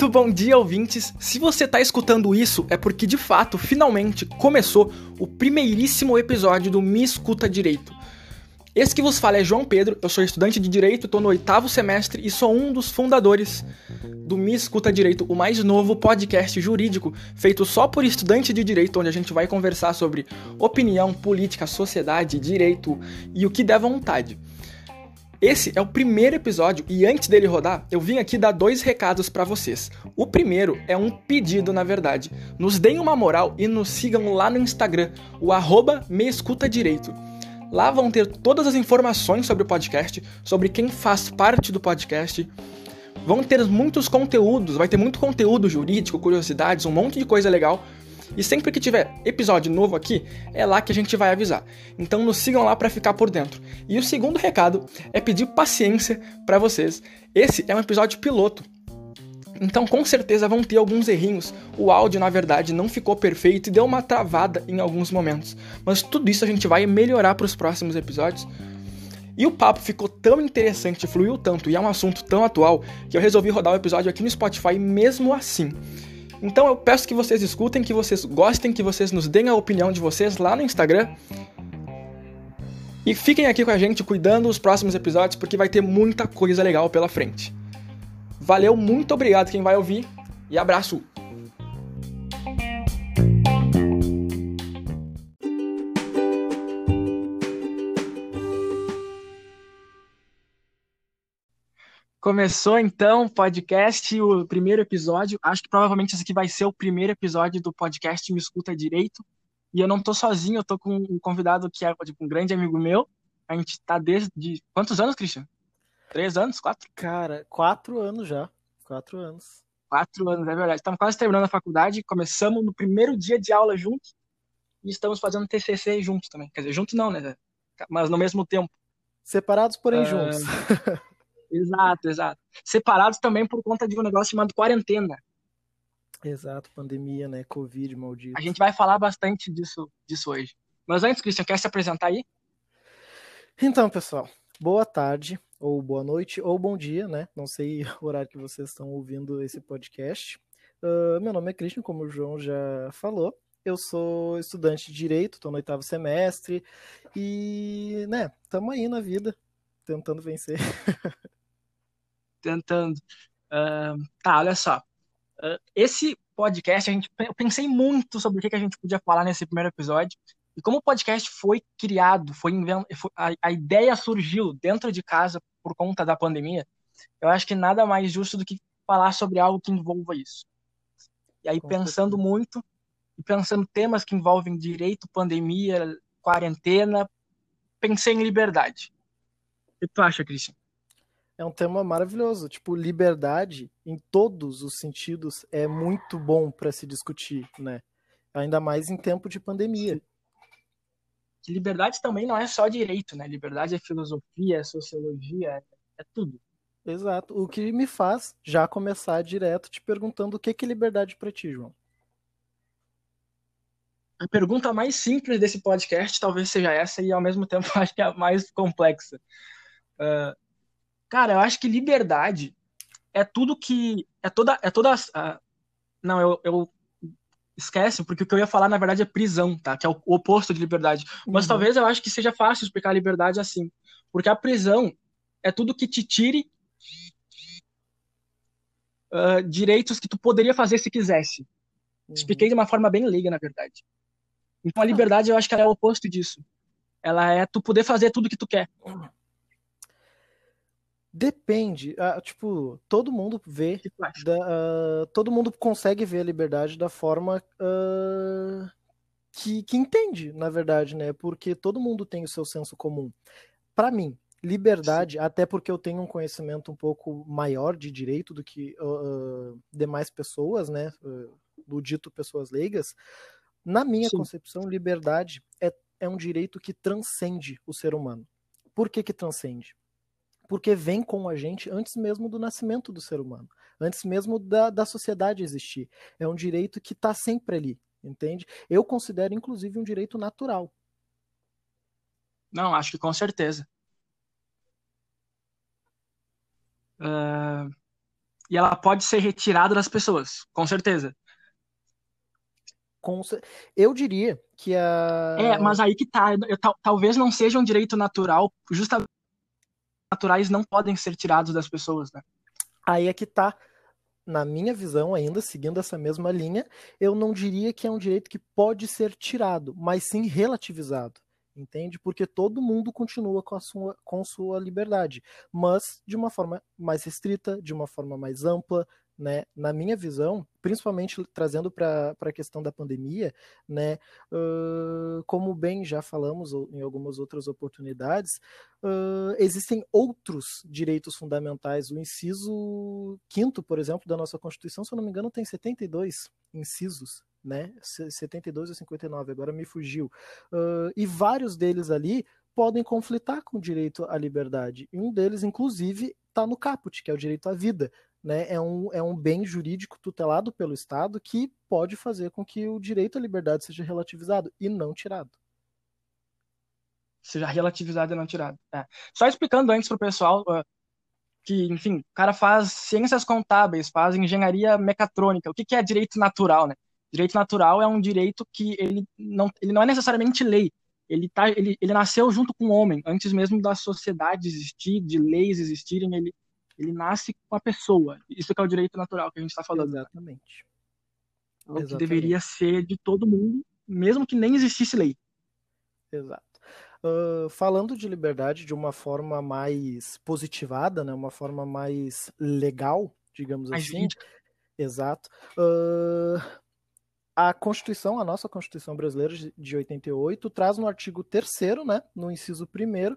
Muito bom dia, ouvintes! Se você está escutando isso, é porque de fato, finalmente, começou o primeiríssimo episódio do Me Escuta Direito. Esse que vos fala é João Pedro, eu sou estudante de Direito, estou no oitavo semestre e sou um dos fundadores do Me Escuta Direito, o mais novo podcast jurídico feito só por estudante de Direito, onde a gente vai conversar sobre opinião, política, sociedade, direito e o que der vontade. Esse é o primeiro episódio e antes dele rodar, eu vim aqui dar dois recados para vocês. O primeiro é um pedido, na verdade. Nos deem uma moral e nos sigam lá no Instagram, o meescutadireito. Lá vão ter todas as informações sobre o podcast, sobre quem faz parte do podcast. Vão ter muitos conteúdos, vai ter muito conteúdo jurídico, curiosidades, um monte de coisa legal e sempre que tiver episódio novo aqui, é lá que a gente vai avisar. Então nos sigam lá para ficar por dentro. E o segundo recado é pedir paciência para vocês. Esse é um episódio piloto. Então com certeza vão ter alguns errinhos. O áudio, na verdade, não ficou perfeito e deu uma travada em alguns momentos. Mas tudo isso a gente vai melhorar para os próximos episódios. E o papo ficou tão interessante, fluiu tanto e é um assunto tão atual que eu resolvi rodar o episódio aqui no Spotify mesmo assim. Então eu peço que vocês escutem, que vocês gostem, que vocês nos deem a opinião de vocês lá no Instagram. E fiquem aqui com a gente cuidando dos próximos episódios, porque vai ter muita coisa legal pela frente. Valeu, muito obrigado quem vai ouvir e abraço! Começou então o podcast, o primeiro episódio. Acho que provavelmente esse aqui vai ser o primeiro episódio do podcast Me Escuta Direito. E eu não tô sozinho, eu tô com um convidado que é tipo, um grande amigo meu. A gente tá desde. Quantos anos, Christian? Três anos? Quatro? Cara, quatro anos já. Quatro anos. Quatro anos, é verdade. Estamos quase terminando a faculdade, começamos no primeiro dia de aula juntos e estamos fazendo TCC juntos também. Quer dizer, juntos não, né? Mas no mesmo tempo. Separados, porém uh... juntos. Exato, exato. Separados também por conta de um negócio chamado quarentena. Exato, pandemia, né? Covid, maldito. A gente vai falar bastante disso, disso hoje. Mas antes, Christian, quer se apresentar aí? Então, pessoal, boa tarde, ou boa noite, ou bom dia, né? Não sei o horário que vocês estão ouvindo esse podcast. Uh, meu nome é Christian, como o João já falou. Eu sou estudante de Direito, estou no oitavo semestre e, né, estamos aí na vida, tentando vencer. tentando. Uh, tá, olha só. Uh, esse podcast, a gente, eu pensei muito sobre o que, que a gente podia falar nesse primeiro episódio. E como o podcast foi criado, foi, invent... a, a ideia surgiu dentro de casa por conta da pandemia, eu acho que nada mais justo do que falar sobre algo que envolva isso. E aí, Com pensando certeza. muito, e pensando temas que envolvem direito, pandemia, quarentena, pensei em liberdade. O que tu acha, Christian? É um tema maravilhoso. Tipo, liberdade em todos os sentidos é muito bom para se discutir, né? Ainda mais em tempo de pandemia. Liberdade também não é só direito, né? Liberdade é filosofia, é sociologia, é, é tudo. Exato. O que me faz já começar direto te perguntando o que é liberdade para ti, João. A pergunta mais simples desse podcast talvez seja essa e ao mesmo tempo acho que é a mais complexa. Uh, Cara, eu acho que liberdade é tudo que. É toda. É toda uh, não, eu, eu. Esquece, porque o que eu ia falar, na verdade, é prisão, tá? Que é o oposto de liberdade. Mas uhum. talvez eu acho que seja fácil explicar a liberdade assim. Porque a prisão é tudo que te tire uh, direitos que tu poderia fazer se quisesse. Uhum. Expliquei de uma forma bem leiga, na verdade. Então a liberdade, eu acho que ela é o oposto disso. Ela é tu poder fazer tudo que tu quer. Depende. Uh, tipo, todo mundo vê. Da, uh, todo mundo consegue ver a liberdade da forma uh, que, que entende, na verdade, né? Porque todo mundo tem o seu senso comum. Para mim, liberdade, Sim. até porque eu tenho um conhecimento um pouco maior de direito do que demais pessoas, né? do dito pessoas leigas. Na minha Sim. concepção, liberdade é, é um direito que transcende o ser humano. Por que que transcende? Porque vem com a gente antes mesmo do nascimento do ser humano, antes mesmo da, da sociedade existir. É um direito que está sempre ali, entende? Eu considero, inclusive, um direito natural. Não, acho que com certeza. Uh, e ela pode ser retirada das pessoas, com certeza. Eu diria que a. É, mas aí que tá. Eu, talvez não seja um direito natural, justamente naturais não podem ser tirados das pessoas, né? Aí é que tá. Na minha visão, ainda seguindo essa mesma linha, eu não diria que é um direito que pode ser tirado, mas sim relativizado entende? Porque todo mundo continua com a sua, com sua liberdade, mas de uma forma mais restrita, de uma forma mais ampla, né? Na minha visão, principalmente trazendo para a questão da pandemia, né? Uh, como bem já falamos em algumas outras oportunidades, uh, existem outros direitos fundamentais. O inciso quinto, por exemplo, da nossa Constituição, se eu não me engano, tem 72 incisos, né? 72 ou 59, agora me fugiu. Uh, e vários deles ali podem conflitar com o direito à liberdade. E um deles, inclusive, está no caput, que é o direito à vida. Né? É, um, é um bem jurídico tutelado pelo Estado que pode fazer com que o direito à liberdade seja relativizado e não tirado. Seja relativizado e não tirado. É. Só explicando antes para o pessoal uh, que, enfim, o cara faz ciências contábeis, faz engenharia mecatrônica. O que, que é direito natural, né? Direito natural é um direito que ele não, ele não é necessariamente lei. Ele, tá, ele, ele nasceu junto com o homem, antes mesmo da sociedade existir, de leis existirem, ele, ele nasce com a pessoa. Isso que é o direito natural que a gente está falando. Exatamente. É o Exatamente. que deveria ser de todo mundo, mesmo que nem existisse lei. Exato. Uh, falando de liberdade de uma forma mais positivada, né, uma forma mais legal, digamos mais assim. Exato. Uh, a Constituição, a nossa Constituição brasileira de 88, traz no artigo 3 né, no inciso 1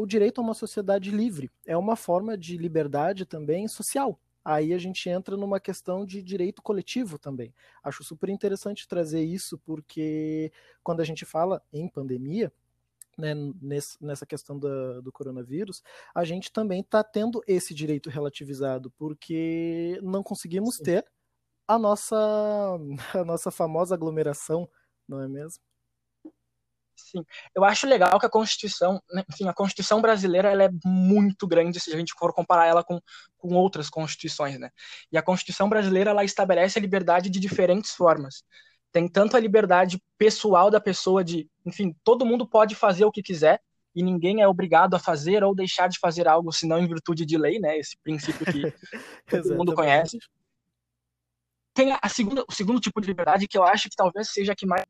o direito a uma sociedade livre. É uma forma de liberdade também social. Aí a gente entra numa questão de direito coletivo também. Acho super interessante trazer isso, porque quando a gente fala em pandemia, né, nessa questão do, do coronavírus, a gente também está tendo esse direito relativizado, porque não conseguimos Sim. ter a nossa, a nossa famosa aglomeração, não é mesmo? Sim, eu acho legal que a Constituição, né, enfim, a Constituição brasileira ela é muito grande se a gente for comparar ela com, com outras constituições, né? E a Constituição brasileira ela estabelece a liberdade de diferentes formas. Tem tanto a liberdade pessoal da pessoa de, enfim, todo mundo pode fazer o que quiser e ninguém é obrigado a fazer ou deixar de fazer algo senão em virtude de lei, né? Esse princípio que todo mundo conhece tem a segunda, o segundo tipo de liberdade que eu acho que talvez seja a que mais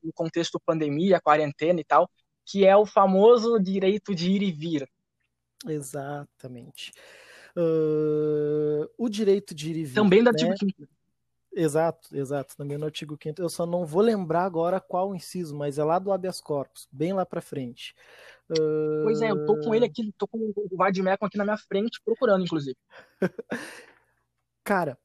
no contexto pandemia, quarentena e tal, que é o famoso direito de ir e vir. Exatamente. Uh, o direito de ir e vir. Também do artigo né? 5 Exato, exato. Também no artigo 5 Eu só não vou lembrar agora qual inciso, mas é lá do habeas corpus, bem lá para frente. Uh... Pois é, eu tô com ele aqui, tô com o Vadimecum aqui na minha frente, procurando, inclusive. Cara,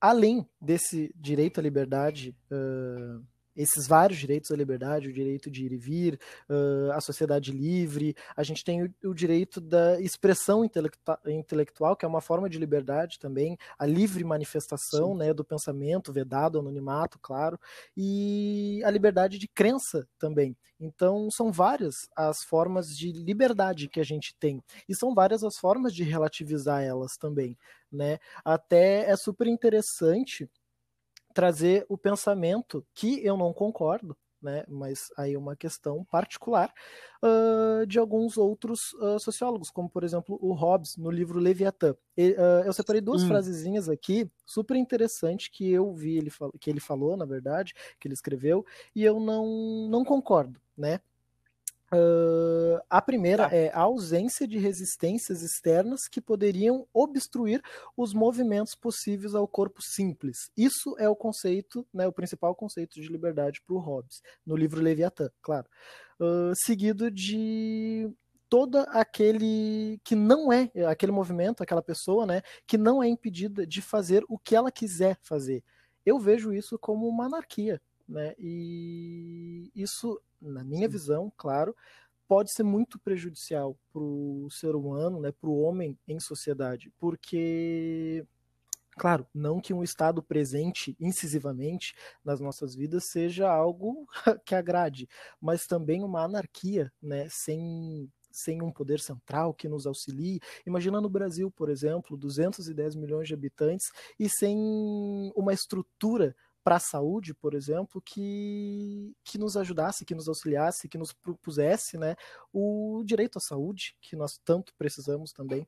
além desse direito à liberdade, uh, esses vários direitos à liberdade, o direito de ir e vir, uh, a sociedade livre, a gente tem o, o direito da expressão intelectual, que é uma forma de liberdade também, a livre manifestação né, do pensamento, vedado, anonimato, claro, e a liberdade de crença também. Então, são várias as formas de liberdade que a gente tem, e são várias as formas de relativizar elas também. Né? Até é super interessante trazer o pensamento que eu não concordo, né, mas aí é uma questão particular uh, de alguns outros uh, sociólogos, como por exemplo o Hobbes no livro Leviatã. E, uh, eu separei duas hum. frasezinhas aqui super interessante que eu vi ele que ele falou, na verdade, que ele escreveu, e eu não não concordo, né? Uh, a primeira tá. é a ausência de resistências externas que poderiam obstruir os movimentos possíveis ao corpo simples. Isso é o conceito, né, o principal conceito de liberdade para o Hobbes, no livro Leviatã, claro. Uh, seguido de todo aquele que não é aquele movimento, aquela pessoa, né, que não é impedida de fazer o que ela quiser fazer. Eu vejo isso como uma anarquia, né? E isso na minha visão, claro, pode ser muito prejudicial para o ser humano, né, para o homem em sociedade, porque Claro, não que um Estado presente incisivamente nas nossas vidas seja algo que agrade, mas também uma anarquia, né, sem, sem um poder central que nos auxilie. Imagina no Brasil, por exemplo, 210 milhões de habitantes e sem uma estrutura para a saúde, por exemplo, que, que nos ajudasse, que nos auxiliasse, que nos propusesse né, o direito à saúde, que nós tanto precisamos também.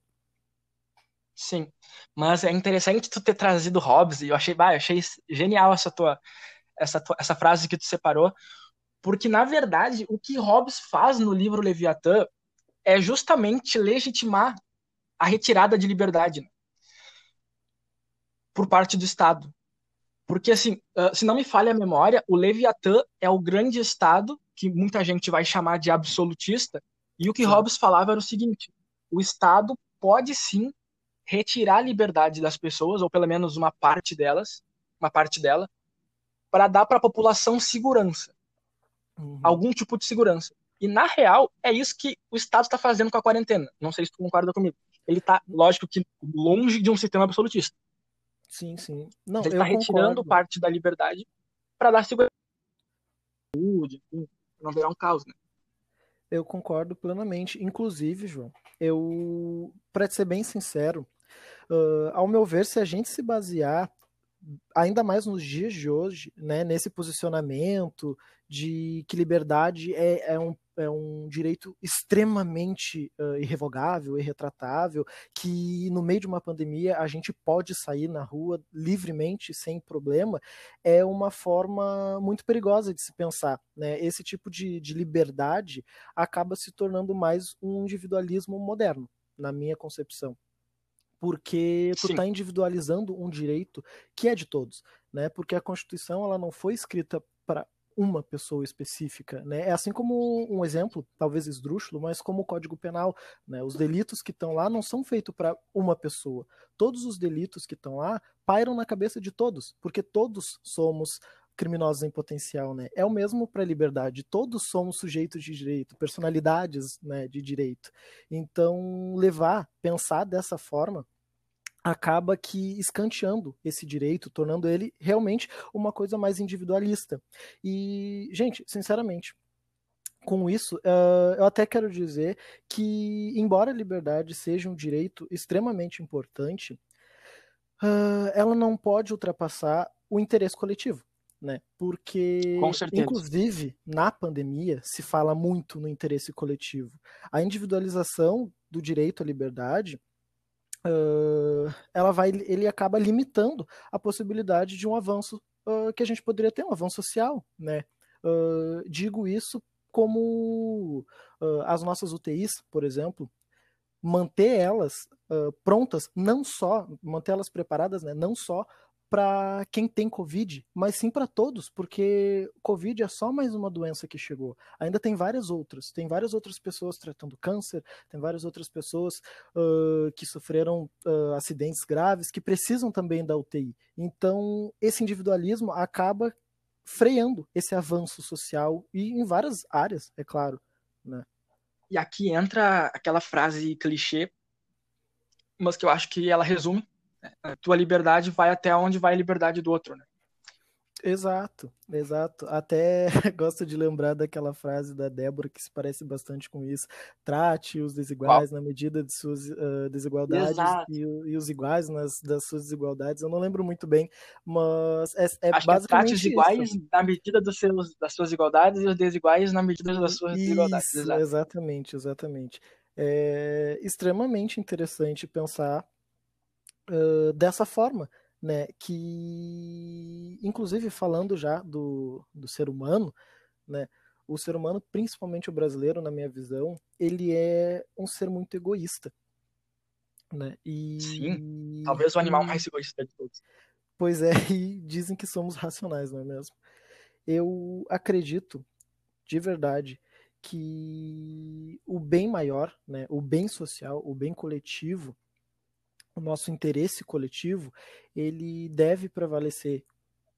Sim, mas é interessante tu ter trazido Hobbes, e eu achei, bah, eu achei genial essa tua, essa, tua, essa frase que tu separou, porque, na verdade, o que Hobbes faz no livro Leviatã é justamente legitimar a retirada de liberdade né, por parte do Estado. Porque, assim, se não me falha a memória, o Leviatã é o grande Estado, que muita gente vai chamar de absolutista, e o que sim. Hobbes falava era o seguinte: o Estado pode sim retirar a liberdade das pessoas, ou pelo menos uma parte delas, uma parte dela, para dar para a população segurança. Uhum. Algum tipo de segurança. E, na real, é isso que o Estado está fazendo com a quarentena. Não sei se tu concorda comigo. Ele está, lógico que, longe de um sistema absolutista. Sim, sim. Não, ele está retirando parte da liberdade para dar segurança. Saúde, não virar um caos, né? Eu concordo plenamente. Inclusive, João, eu, para ser bem sincero, uh, ao meu ver, se a gente se basear ainda mais nos dias de hoje, né, nesse posicionamento de que liberdade é, é um é um direito extremamente uh, irrevogável, irretratável, que no meio de uma pandemia a gente pode sair na rua livremente, sem problema, é uma forma muito perigosa de se pensar. Né? Esse tipo de, de liberdade acaba se tornando mais um individualismo moderno, na minha concepção porque tu está individualizando um direito que é de todos, né? Porque a Constituição ela não foi escrita para uma pessoa específica, né? É assim como um exemplo, talvez esdrúxulo, mas como o Código Penal, né? Os delitos que estão lá não são feitos para uma pessoa. Todos os delitos que estão lá pairam na cabeça de todos, porque todos somos criminosos em potencial, né? É o mesmo para a liberdade. Todos somos sujeitos de direito, personalidades, né, de direito. Então, levar, pensar dessa forma acaba que escanteando esse direito, tornando ele realmente uma coisa mais individualista. E, gente, sinceramente, com isso, uh, eu até quero dizer que, embora a liberdade seja um direito extremamente importante, uh, ela não pode ultrapassar o interesse coletivo. Né? Porque, inclusive, na pandemia, se fala muito no interesse coletivo. A individualização do direito à liberdade ela vai, ele acaba limitando a possibilidade de um avanço uh, que a gente poderia ter, um avanço social, né? Uh, digo isso como as nossas UTIs, por exemplo, manter elas prontas, não só, manter elas preparadas, né, não só para quem tem Covid, mas sim para todos, porque Covid é só mais uma doença que chegou. Ainda tem várias outras. Tem várias outras pessoas tratando câncer, tem várias outras pessoas uh, que sofreram uh, acidentes graves, que precisam também da UTI. Então, esse individualismo acaba freando esse avanço social e em várias áreas, é claro. Né? E aqui entra aquela frase clichê, mas que eu acho que ela resume a tua liberdade vai até onde vai a liberdade do outro, né? Exato, exato. Até gosto de lembrar daquela frase da Débora que se parece bastante com isso. Trate os desiguais na medida de suas uh, desigualdades e, e, os iguais nas, das suas desigualdades. Eu não lembro muito bem, mas é, é Acho basicamente. Que é trate os iguais isso. na medida dos seus, das suas igualdades e os desiguais na medida das suas isso, desigualdades. Exato. Exatamente, exatamente. É extremamente interessante pensar uh, dessa forma, né? Que, inclusive, falando já do, do ser humano, né? O ser humano, principalmente o brasileiro, na minha visão, ele é um ser muito egoísta. Né? E... Sim, talvez o animal mais egoísta de todos. Pois é, e dizem que somos racionais, não é mesmo? Eu acredito, de verdade, que o bem maior, né, o bem social, o bem coletivo, o nosso interesse coletivo, ele deve prevalecer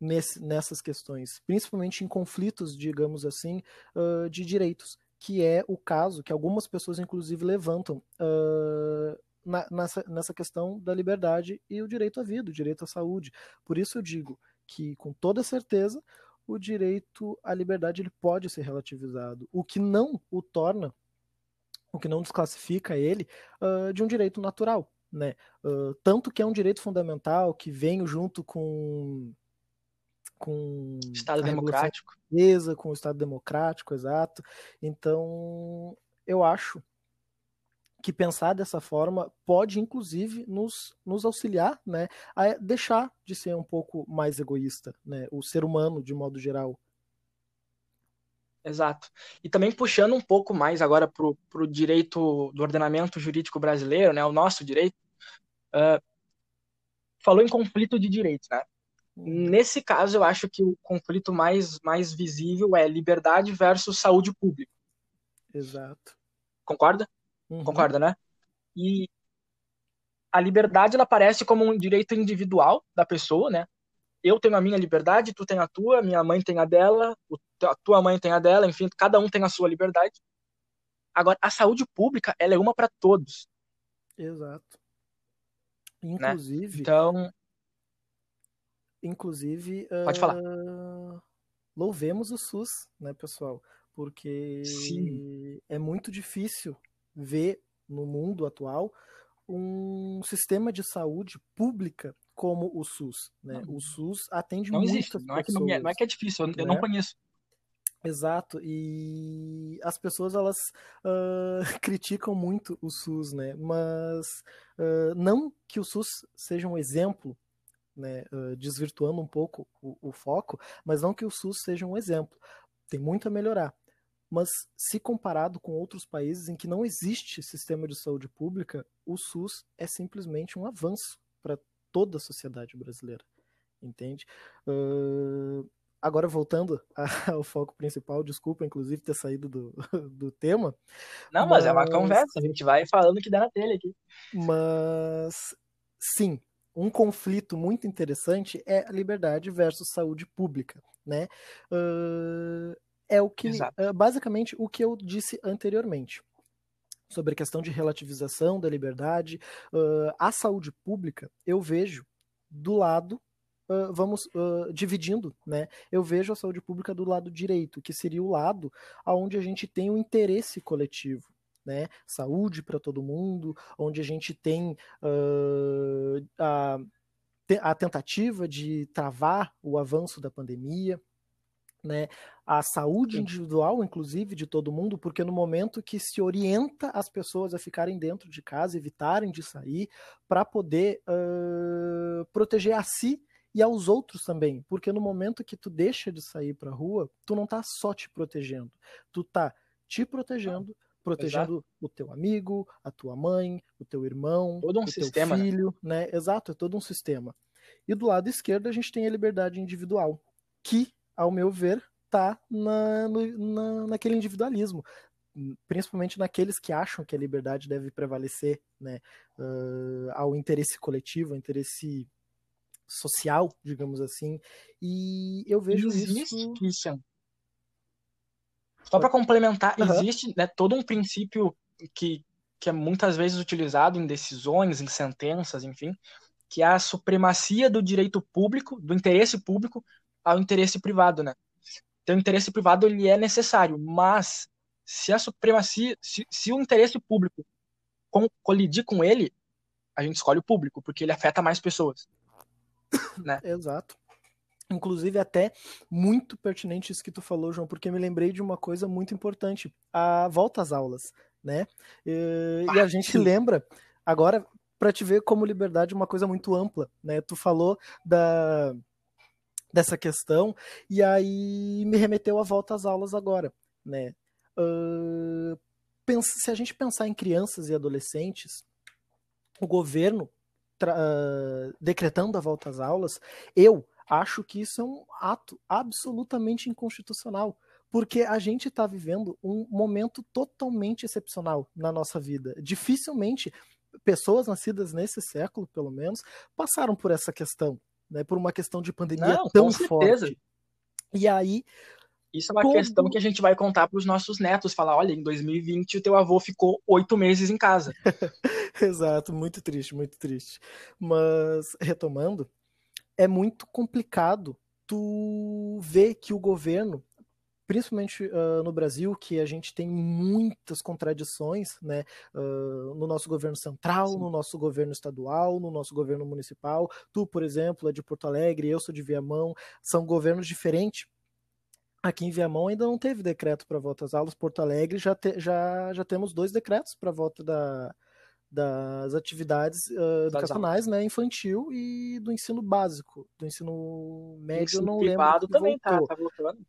nesse, nessas questões, principalmente em conflitos, digamos assim, uh, de direitos, que é o caso que algumas pessoas, inclusive, levantam uh, na, nessa, nessa questão da liberdade e o direito à vida, o direito à saúde. Por isso eu digo que, com toda certeza, o direito à liberdade ele pode ser relativizado, o que não o torna o que não desclassifica ele uh, de um direito natural, né? Uh, tanto que é um direito fundamental que vem junto com com Estado democrático, mesa, com o Estado democrático, exato. Então, eu acho que pensar dessa forma pode, inclusive, nos, nos auxiliar né, a deixar de ser um pouco mais egoísta, né, o ser humano, de modo geral. Exato. E também puxando um pouco mais agora para o direito do ordenamento jurídico brasileiro, né, o nosso direito, uh, falou em conflito de direitos. Né? Nesse caso, eu acho que o conflito mais, mais visível é liberdade versus saúde pública. Exato. Concorda? Uhum. Concorda, né? E a liberdade ela aparece como um direito individual da pessoa, né? Eu tenho a minha liberdade, tu tem a tua, minha mãe tem a dela, a tua mãe tem a dela, enfim, cada um tem a sua liberdade. Agora, a saúde pública, ela é uma para todos. Exato. Né? Inclusive. Né? Então. Inclusive. Pode uh... falar. Louvemos o SUS, né, pessoal? Porque Sim. é muito difícil ver no mundo atual um sistema de saúde pública como o SUS. Né? Não, o SUS atende não muitas existe. Não é, que não, é, não é que é difícil, eu, né? eu não conheço. Exato, e as pessoas elas uh, criticam muito o SUS, né? Mas uh, não que o SUS seja um exemplo, né? Uh, desvirtuando um pouco o, o, foco, mas não que o SUS seja um exemplo. Tem muito a melhorar. Mas se comparado com outros países em que não existe sistema de saúde pública, o SUS é simplesmente um avanço para toda a sociedade brasileira, entende? Uh, agora voltando ao foco principal, desculpa, inclusive, ter saído do, do tema. Não, mas, mas, é uma conversa, a gente vai falando o que dá na telha aqui. Mas, sim, um conflito muito interessante é a liberdade versus saúde pública, né? Uh, é o que, uh, basicamente, o que eu disse anteriormente sobre a questão de relativização da liberdade, uh, a saúde pública, eu vejo do lado Uh, vamos uh, dividindo, né? Eu vejo a saúde pública do lado direito, que seria o lado onde a gente tem o um interesse coletivo, né? Saúde para todo mundo, onde a gente tem uh, a, a tentativa de travar o avanço da pandemia, né, a saúde individual, inclusive, de todo mundo, porque no momento que se orienta as pessoas a ficarem dentro de casa, evitarem de sair, para poder uh, proteger a si e aos outros também, porque no momento que tu deixa de sair para a rua, tu não tá só te protegendo, tu tá te protegendo, protegendo Exato. o teu amigo, a tua mãe, o teu irmão, todo um o teu né? filho, né? né? Exato, é todo um sistema. E do lado esquerdo a gente tem a liberdade individual, que, ao meu ver, tá na, no, na, naquele individualismo principalmente naqueles que acham que a liberdade deve prevalecer né, uh, ao interesse coletivo, ao interesse social, digamos assim. E eu vejo existe, isso. Christian. Só para complementar, uhum. existe né, todo um princípio que, que é muitas vezes utilizado em decisões, em sentenças, enfim, que é a supremacia do direito público, do interesse público ao interesse privado, né? Então, o interesse privado ele é necessário, mas se a supremacia, se, se o interesse público colidir com ele, a gente escolhe o público, porque ele afeta mais pessoas. Né? Exato. Inclusive, até muito pertinente isso que tu falou, João, porque me lembrei de uma coisa muito importante: a volta às aulas, né? E, ah, e a gente sim. lembra, agora, para te ver como liberdade é uma coisa muito ampla, né? Tu falou da dessa questão e aí me remeteu a volta às aulas agora, né? Uh, pensa, se a gente pensar em crianças e adolescentes, o governo uh, decretando a volta às aulas, eu acho que isso é um ato absolutamente inconstitucional, porque a gente está vivendo um momento totalmente excepcional na nossa vida. Dificilmente pessoas nascidas nesse século, pelo menos, passaram por essa questão, né, por uma questão de pandemia Não, tão forte. E aí isso é uma questão que a gente vai contar para os nossos netos, falar, olha, em 2020 o teu avô ficou oito meses em casa. Exato, muito triste, muito triste. Mas, retomando, é muito complicado tu ver que o governo, principalmente uh, no Brasil, que a gente tem muitas contradições, né, uh, no nosso governo central, Sim. no nosso governo estadual, no nosso governo municipal. Tu, por exemplo, é de Porto Alegre, eu sou de Viamão, são governos diferentes. Aqui em Viamão ainda não teve decreto para volta às aulas. Porto Alegre já, te, já, já temos dois decretos para volta da, das atividades uh, educacionais, né, infantil e do ensino básico, do ensino médio, ensino não privado lembro também tá, voltou. tá, tá voltando.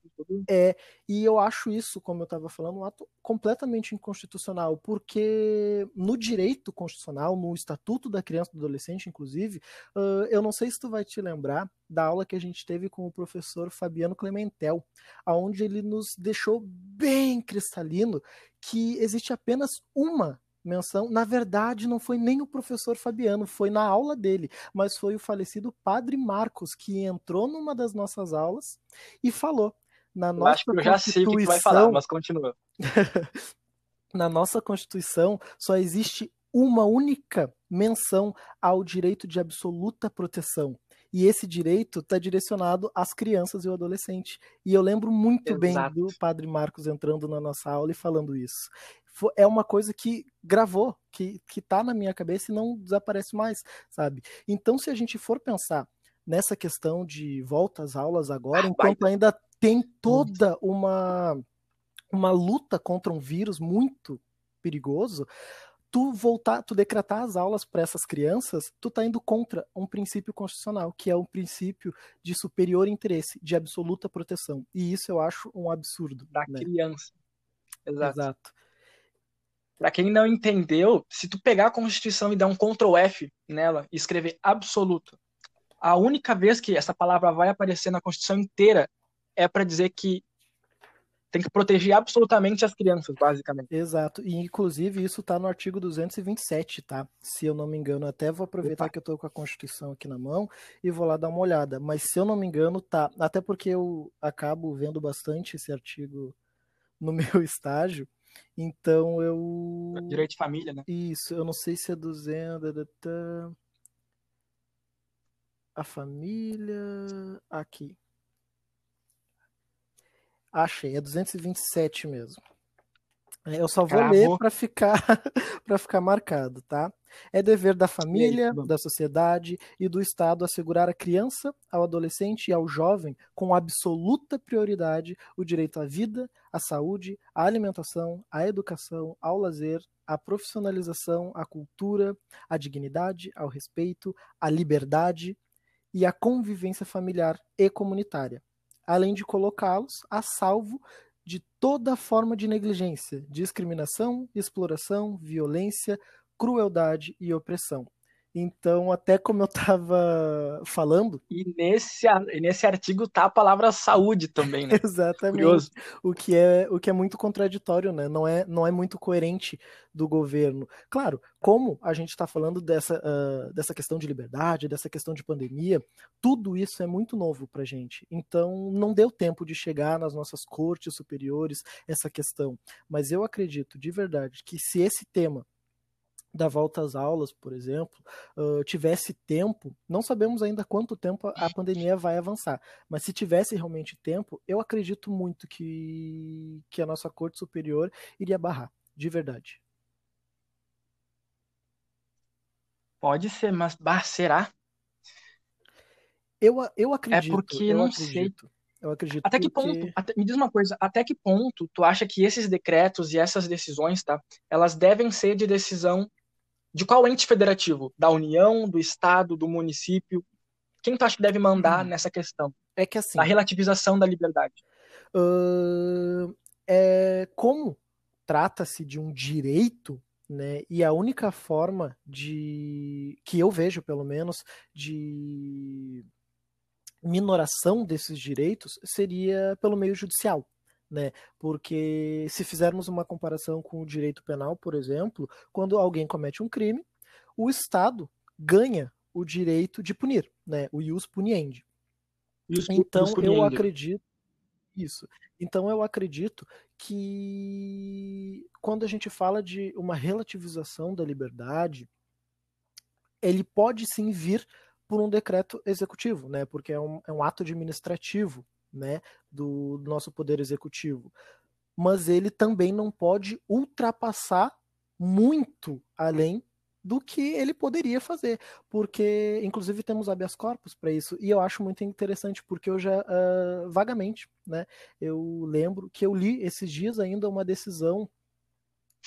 É, e eu acho isso, como eu estava falando, um ato completamente inconstitucional, porque no direito constitucional, no Estatuto da Criança e do Adolescente, inclusive, uh, eu não sei se tu vai te lembrar da aula que a gente teve com o professor Fabiano Clementel, aonde ele nos deixou bem cristalino que existe apenas uma menção. Na verdade, não foi nem o professor Fabiano, foi na aula dele, mas foi o falecido Padre Marcos que entrou numa das nossas aulas e falou. Na eu nossa acho que eu já sei o que vai falar, mas continua. na nossa Constituição só existe uma única menção ao direito de absoluta proteção. E esse direito está direcionado às crianças e ao adolescente. E eu lembro muito Exato. bem do Padre Marcos entrando na nossa aula e falando isso é uma coisa que gravou, que, que tá na minha cabeça e não desaparece mais, sabe? Então, se a gente for pensar nessa questão de volta às aulas agora, ah, enquanto ainda tem toda uma, uma luta contra um vírus muito perigoso, tu voltar, tu decretar as aulas para essas crianças, tu tá indo contra um princípio constitucional, que é o princípio de superior interesse, de absoluta proteção. E isso eu acho um absurdo. Da né? criança. Exato. Exato. Para quem não entendeu, se tu pegar a Constituição e dar um Ctrl F nela e escrever absoluto, a única vez que essa palavra vai aparecer na Constituição inteira é para dizer que tem que proteger absolutamente as crianças, basicamente. Exato. E inclusive isso está no artigo 227, tá? Se eu não me engano, até vou aproveitar Opa. que eu estou com a Constituição aqui na mão e vou lá dar uma olhada. Mas se eu não me engano, tá. Até porque eu acabo vendo bastante esse artigo no meu estágio. Então eu. Direito de família, né? Isso, eu não sei se é 200. A família. Aqui. Achei, é 227 mesmo. É, eu só vou ler para ficar para ficar marcado, tá? É dever da família, da sociedade e do Estado assegurar à criança, ao adolescente e ao jovem, com absoluta prioridade, o direito à vida, à saúde, à alimentação, à educação, ao lazer, à profissionalização, à cultura, à dignidade, ao respeito, à liberdade e à convivência familiar e comunitária, além de colocá-los a salvo de toda forma de negligência, discriminação, exploração, violência, crueldade e opressão. Então, até como eu estava falando. E nesse, nesse artigo tá a palavra saúde também, né? Exatamente. Curioso. O que, é, o que é muito contraditório, né? Não é, não é muito coerente do governo. Claro, como a gente está falando dessa, uh, dessa questão de liberdade, dessa questão de pandemia, tudo isso é muito novo para gente. Então, não deu tempo de chegar nas nossas cortes superiores essa questão. Mas eu acredito de verdade que se esse tema da volta às aulas, por exemplo, uh, tivesse tempo, não sabemos ainda quanto tempo a pandemia vai avançar, mas se tivesse realmente tempo, eu acredito muito que, que a nossa Corte Superior iria barrar, de verdade. Pode ser, mas bah, será? Eu, eu acredito. É porque eu não acredito. sei. Eu acredito. Até que ponto? Até, me diz uma coisa. Até que ponto tu acha que esses decretos e essas decisões, tá? Elas devem ser de decisão de qual ente federativo? Da União, do Estado, do município? Quem tu acha que deve mandar hum. nessa questão? É que assim. A relativização da liberdade. Uh, é, como trata-se de um direito, né? E a única forma de que eu vejo, pelo menos, de minoração desses direitos seria pelo meio judicial né? Porque se fizermos uma comparação com o direito penal, por exemplo, quando alguém comete um crime, o Estado ganha o direito de punir, né? O ius puniendi. então eu acredito isso. Então eu acredito que quando a gente fala de uma relativização da liberdade, ele pode sim vir por um decreto executivo, né? Porque é um, é um ato administrativo né, do, do nosso poder executivo. Mas ele também não pode ultrapassar muito além do que ele poderia fazer, porque inclusive temos habeas corpus para isso e eu acho muito interessante porque eu já uh, vagamente, né, eu lembro que eu li esses dias ainda uma decisão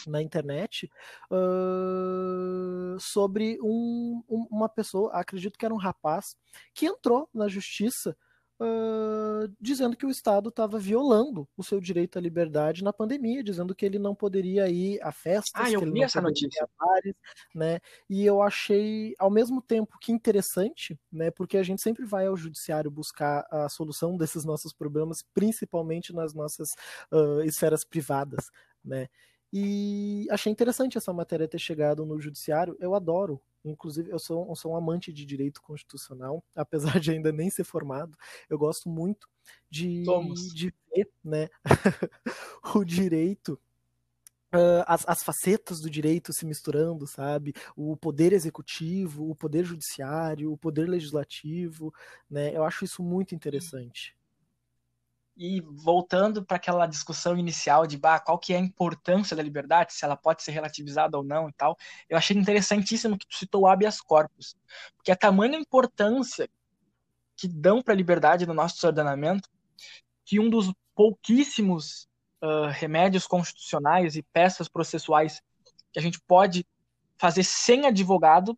na internet uh, sobre um, um, uma pessoa, acredito que era um rapaz, que entrou na justiça uh, dizendo que o Estado estava violando o seu direito à liberdade na pandemia, dizendo que ele não poderia ir a festas, ah, eu que ele vi não essa notícia. bares, né? E eu achei, ao mesmo tempo que interessante, né? Porque a gente sempre vai ao judiciário buscar a solução desses nossos problemas, principalmente nas nossas uh, esferas privadas, né? E achei interessante essa matéria ter chegado no judiciário. Eu adoro. Inclusive, eu sou, eu sou um amante de direito constitucional, apesar de ainda nem ser formado. Eu gosto muito de, de ver né, o direito Uh, as, as, facetas do direito se misturando, sabe? O poder executivo, o poder judiciário, o poder legislativo, né? Eu acho isso muito interessante. E voltando para aquela discussão inicial de bah, qual que é a importância da liberdade, se ela pode ser relativizada ou não e tal, eu achei interessantíssimo que tu citou o habeas corpus, porque a tamanha importância que dão para a liberdade no nosso ordenamento, que um dos pouquíssimos uh, remédios constitucionais e peças processuais que a gente pode fazer sem advogado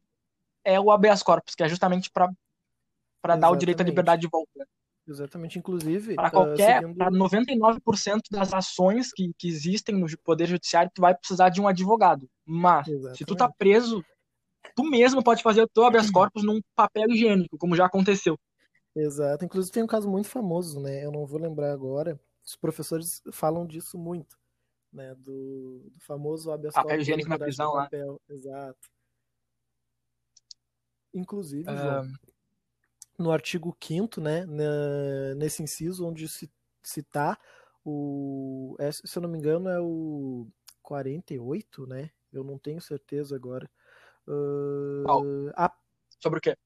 é o habeas corpus, que é justamente para dar o direito à liberdade de volta. Exatamente, inclusive. Para ah, qualquer, uh, seguindo... para 99% das ações que, que existem no Poder Judiciário, tu vai precisar de um advogado. Mas, Exatamente. se tu tá preso, tu mesmo pode fazer o teu habeas corpus num papel higiênico, como já aconteceu. Exato, inclusive tem um caso muito famoso, né? Eu não vou lembrar agora. Os professores falam disso muito, né? Do, do famoso habeas corpus. Papel higiênico na prisão lá. Exato. Inclusive, João, no artigo 5 né, nesse inciso onde se citar o, é, se eu não me engano é o 48, né? Eu não tenho certeza agora. Uh, a, Sobre o quê?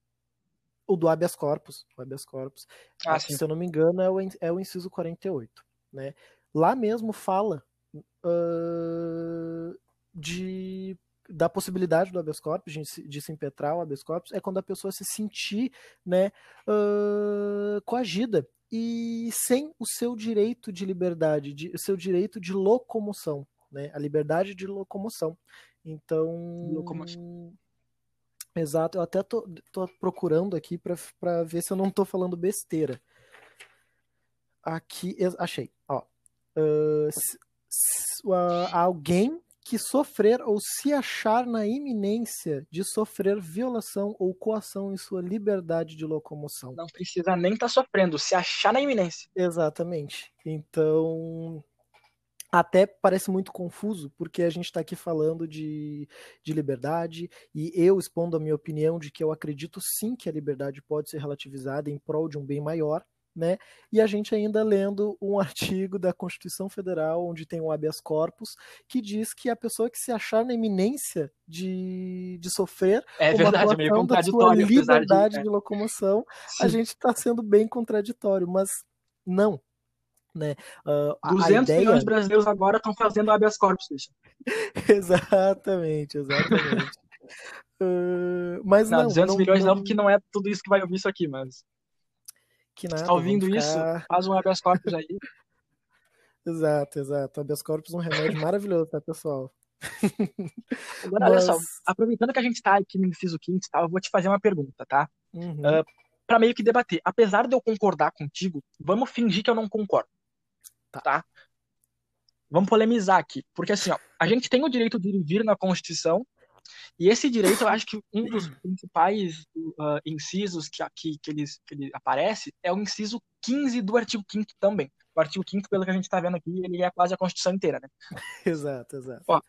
O do habeas corpus. O habeas corpus. Ah, se eu não me engano, é o, é o inciso 48. Né? Lá mesmo fala uh, de da possibilidade do habeas corpus, de, de se impetrar o habeas corpus, é quando a pessoa se sentir né, uh, coagida e sem o seu direito de liberdade, de, o seu direito de locomoção, né, a liberdade de locomoção. Então. Locomoção. Exato, eu até tô, tô procurando aqui para ver se eu não tô falando besteira. Aqui, achei. Ó, uh, alguém que sofrer ou se achar na iminência de sofrer violação ou coação em sua liberdade de locomoção. Não precisa nem estar tá sofrendo, se achar na iminência. Exatamente. Então, até parece muito confuso, porque a gente está aqui falando de, de liberdade, e eu expondo a minha opinião de que eu acredito sim que a liberdade pode ser relativizada em prol de um bem maior, né? E a gente ainda lendo um artigo da Constituição Federal, onde tem o habeas corpus, que diz que a pessoa que se achar na iminência de, de sofrer é verdade, meio contraditório, da sua liberdade de, de locomoção, Sim. a gente está sendo bem contraditório, mas não. Né? Uh, 200 ideia... milhões de brasileiros agora estão fazendo habeas corpus, deixa. exatamente, exatamente. uh, mas não, não 200 não, milhões não, não, porque não é tudo isso que vai ouvir isso aqui, mas que nada. Tá ouvindo ficar... isso? Faz um habeas corpus aí. exato, exato. Habeas corpus é um remédio maravilhoso, tá, pessoal? Agora, Mas... olha só, aproveitando que a gente tá aqui no inciso quinto tá, eu vou te fazer uma pergunta, tá? Uhum. Uh, para meio que debater. Apesar de eu concordar contigo, vamos fingir que eu não concordo. Tá. tá? Vamos polemizar aqui. Porque assim, ó, a gente tem o direito de vir na Constituição e esse direito, eu acho que um dos principais uh, incisos que, que, que, ele, que ele aparece é o inciso 15 do artigo 5 também. O artigo 5 pelo que a gente está vendo aqui, ele é quase a Constituição inteira, né? exato, exato. Ó,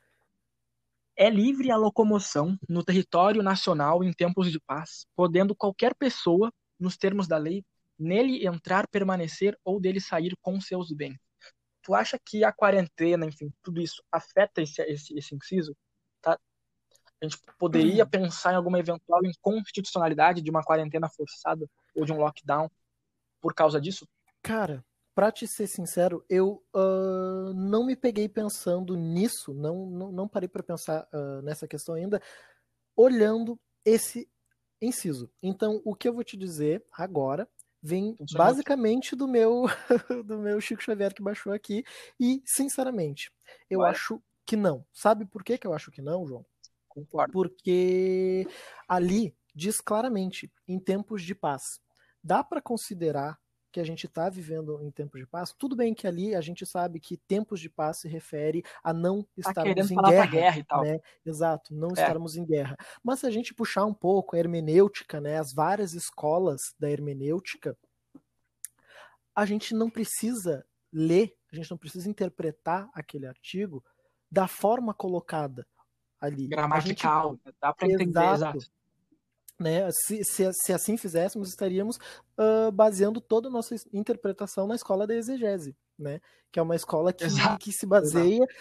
é livre a locomoção no território nacional em tempos de paz, podendo qualquer pessoa, nos termos da lei, nele entrar, permanecer ou dele sair com seus bens. Tu acha que a quarentena, enfim, tudo isso afeta esse, esse, esse inciso? A gente poderia pensar em alguma eventual inconstitucionalidade de uma quarentena forçada ou de um lockdown por causa disso? Cara, pra te ser sincero, eu uh, não me peguei pensando nisso, não, não, não parei para pensar uh, nessa questão ainda, olhando esse inciso. Então, o que eu vou te dizer agora vem basicamente do meu do meu Chico Xavier que baixou aqui e, sinceramente, eu Vai. acho que não. Sabe por que, que eu acho que não, João? Concordo. Porque ali diz claramente, em tempos de paz. Dá para considerar que a gente está vivendo em tempos de paz. Tudo bem que ali a gente sabe que tempos de paz se refere a não tá estarmos em guerra, guerra e tal. Né? Exato, não é. estarmos em guerra. Mas se a gente puxar um pouco a hermenêutica, né, as várias escolas da hermenêutica, a gente não precisa ler, a gente não precisa interpretar aquele artigo da forma colocada ali. Gramatical, gente... dá para entender, exato. exato. Né? Se, se, se, assim fizéssemos, estaríamos uh, baseando toda a nossa interpretação na escola da exegese, né? que é uma escola que, que se baseia Exato.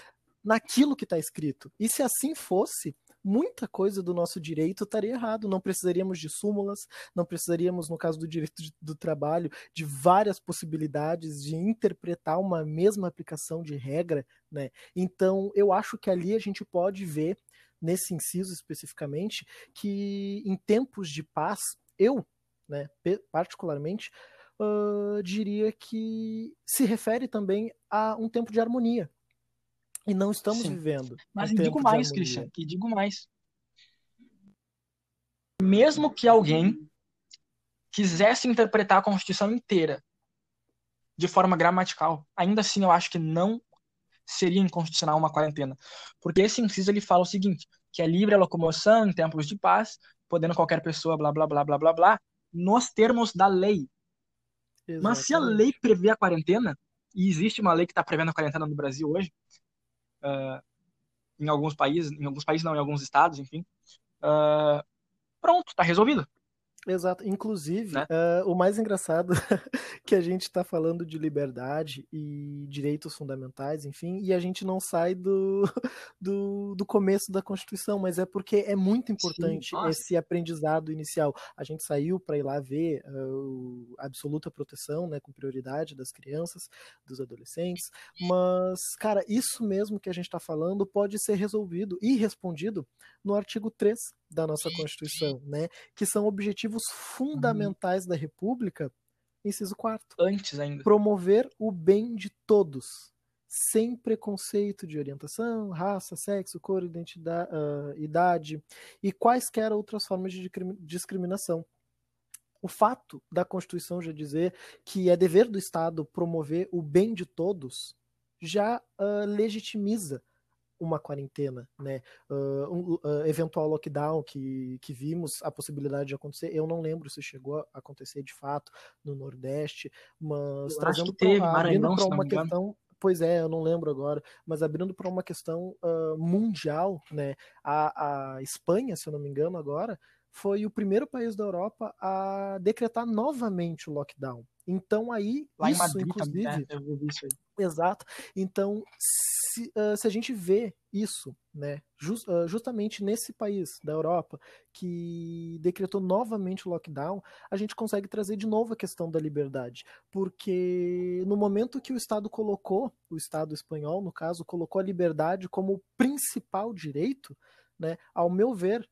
naquilo que está escrito. E se assim fosse, muita coisa do nosso direito estaria errado. Não precisaríamos de súmulas, não precisaríamos, no caso do direito do trabalho, de várias possibilidades de interpretar uma mesma aplicação de regra. Né? Então, eu acho que ali a gente pode ver nesse inciso especificamente, que em tempos de paz, eu, né, particularmente, uh, diria que se refere também a um tempo de harmonia. E não estamos Sim. vivendo. Mas um digo mais, Christian, e digo mais. Mesmo que alguém quisesse interpretar a Constituição inteira de forma gramatical, ainda assim eu acho que não seria inconstitucional uma quarentena. Porque esse inciso ele fala o seguinte, que é livre a locomoção em tempos de paz, podendo qualquer pessoa, blá, blá, blá, blá, blá, blá, nos termos da lei. Exatamente. Mas se a lei prevê a quarentena, e existe uma lei que está prevendo a quarentena no Brasil hoje, uh, em alguns países, em alguns países não, em alguns estados, enfim, uh, pronto, está resolvido. Exato. Inclusive, né? uh, o mais engraçado que a gente está falando de liberdade e direitos fundamentais, enfim, e a gente não sai do, do, do começo da Constituição, mas é porque é muito importante Sim, esse aprendizado inicial. A gente saiu para ir lá ver uh, a absoluta proteção, né, com prioridade das crianças, dos adolescentes, mas, cara, isso mesmo que a gente está falando pode ser resolvido e respondido no artigo 3 da nossa Constituição, né, que são objetivos fundamentais uhum. da República, inciso 4. Antes ainda. Promover o bem de todos, sem preconceito de orientação, raça, sexo, cor, identidade, uh, idade e quaisquer outras formas de discriminação. O fato da Constituição já dizer que é dever do Estado promover o bem de todos já uh, legitimiza uma quarentena, né? Uh, um uh, eventual lockdown que, que vimos a possibilidade de acontecer. Eu não lembro se chegou a acontecer de fato no Nordeste, mas eu trazendo para uma questão. Pois é, eu não lembro agora, mas abrindo para uma questão uh, mundial, né? A, a Espanha, se eu não me engano, agora foi o primeiro país da Europa a decretar novamente o lockdown. Então aí, Lá isso, Madrid, inclusive, também, né? Exato. Então, se, uh, se, a gente vê isso, né, just, uh, justamente nesse país da Europa que decretou novamente o lockdown, a gente consegue trazer de novo a questão da liberdade, porque no momento que o Estado colocou, o Estado espanhol, no caso, colocou a liberdade como principal direito, né, ao meu ver,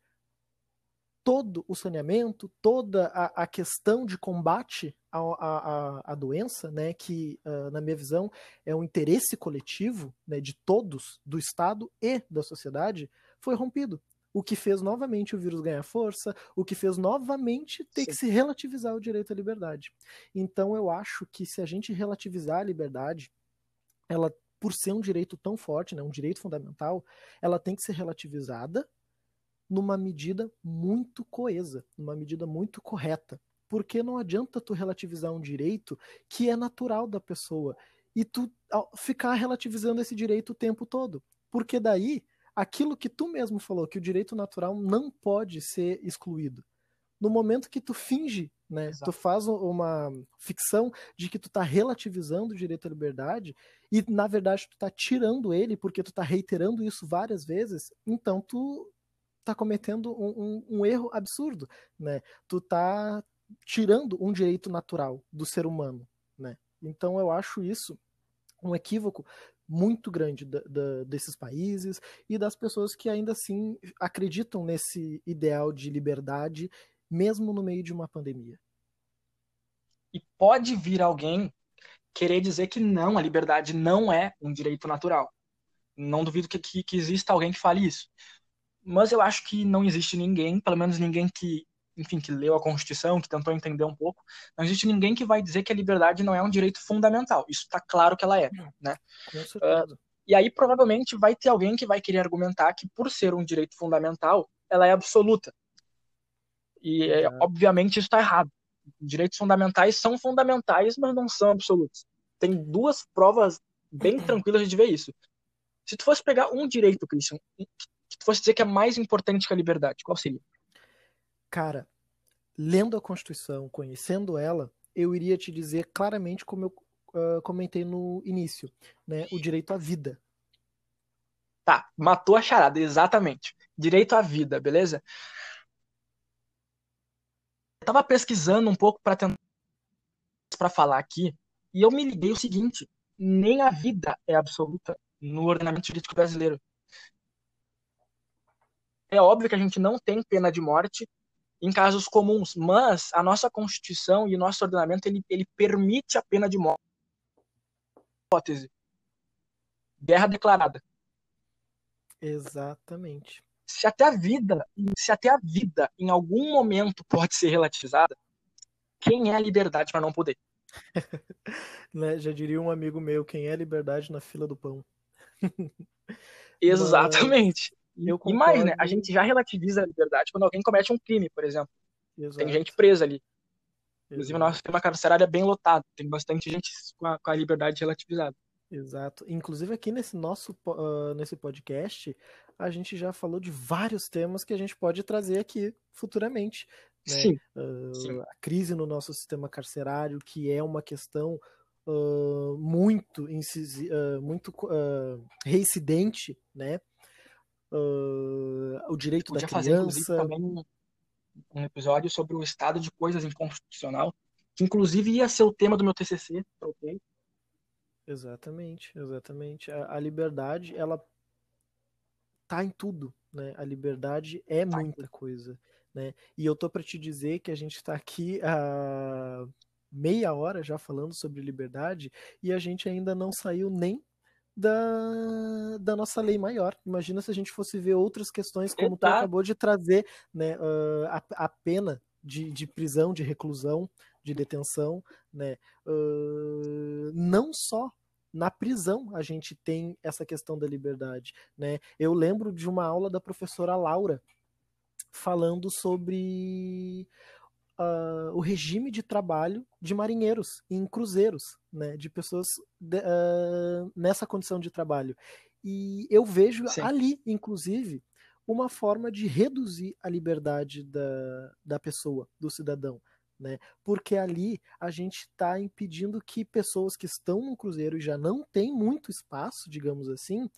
todo o saneamento, toda a, a questão de combate à, à, à doença, né, que, uh, na minha visão, é um interesse coletivo né, de todos, do Estado e da sociedade, foi rompido. O que fez novamente o vírus ganhar força, o que fez novamente ter Sim. que se relativizar o direito à liberdade. Então, eu acho que se a gente relativizar a liberdade, ela, por ser um direito tão forte, né, um direito fundamental, ela tem que ser relativizada numa medida muito coesa, numa medida muito correta. Porque não adianta tu relativizar um direito que é natural da pessoa e tu ficar relativizando esse direito o tempo todo. Porque daí, aquilo que tu mesmo falou, que o direito natural não pode ser excluído. No momento que tu finge, né, tu faz uma ficção de que tu tá relativizando o direito à liberdade e na verdade tu tá tirando ele porque tu tá reiterando isso várias vezes, então tu tá cometendo um, um, um, erro absurdo, né? Tu tá tirando um direito natural do ser humano, né? Então eu acho isso um equívoco muito grande da, da, desses países e das pessoas que ainda assim acreditam nesse ideal de liberdade, mesmo no meio de uma pandemia. E pode vir alguém querer dizer que não, a liberdade não é um direito natural. Não duvido que, que, que exista alguém que fale isso. Mas eu acho que não existe ninguém, pelo menos ninguém que enfim, que leu a Constituição, que tentou entender um pouco, não existe ninguém que vai dizer que a liberdade não é um direito fundamental. Isso está claro que ela é, né? Com certeza. Uh, e aí provavelmente vai ter alguém que vai querer argumentar que por ser um direito fundamental, ela é absoluta. E é, obviamente isso está errado. Direitos fundamentais são fundamentais, mas não são absolutos. Tem duas provas bem tranquilas de ver isso. Se tu fosse pegar um direito, Christian, que tu fosse dizer que é mais importante que a liberdade, qual seria? Cara, lendo a Constituição, conhecendo ela, eu iria te dizer claramente como eu uh, comentei no início, né? O direito à vida. Tá, matou a charada, exatamente. Direito à vida, beleza? Eu tava pesquisando um pouco para tentar para falar aqui, e eu me liguei o seguinte: nem a vida é absoluta no ordenamento jurídico brasileiro. É óbvio que a gente não tem pena de morte, em casos comuns, mas a nossa Constituição e o nosso ordenamento ele, ele permite a pena de morte. Hipótese. Guerra declarada. Exatamente. Se até a vida, se até a vida em algum momento pode ser relativizada, quem é a liberdade para não poder? né? Já diria um amigo meu, quem é liberdade na fila do pão. Exatamente. E mais, né? A gente já relativiza a liberdade quando alguém comete um crime, por exemplo. Exato. Tem gente presa ali. Inclusive, o nosso sistema carcerário é bem lotado. Tem bastante gente com a, com a liberdade relativizada. Exato. Inclusive, aqui nesse nosso uh, nesse podcast, a gente já falou de vários temas que a gente pode trazer aqui futuramente. Né? Sim. Uh, Sim. A crise no nosso sistema carcerário, que é uma questão uh, muito, muito reincidente, né? Uh, o direito da criança. Fazer, também um episódio sobre o estado de coisas inconstitucional, que inclusive ia ser o tema do meu TCC, ok? Exatamente, exatamente. A, a, liberdade, ela tá em tudo, né? A liberdade é tá muita coisa, né? E eu tô para te dizer que a gente está aqui há meia hora já falando sobre liberdade e a gente ainda não saiu nem da, da nossa lei maior. Imagina se a gente fosse ver outras questões, como tu acabou de trazer, né, uh, a, a pena de, de prisão, de reclusão, de detenção, né? Uh, não só na prisão a gente tem essa questão da liberdade, né? Eu lembro de uma aula da professora Laura falando sobre uh, o regime de trabalho de marinheiros em cruzeiros, né, de pessoas de, uh, nessa condição de trabalho. E eu vejo Sim. ali, inclusive, uma forma de reduzir a liberdade da, da pessoa, do cidadão. Né? Porque ali a gente está impedindo que pessoas que estão no cruzeiro e já não têm muito espaço, digamos assim,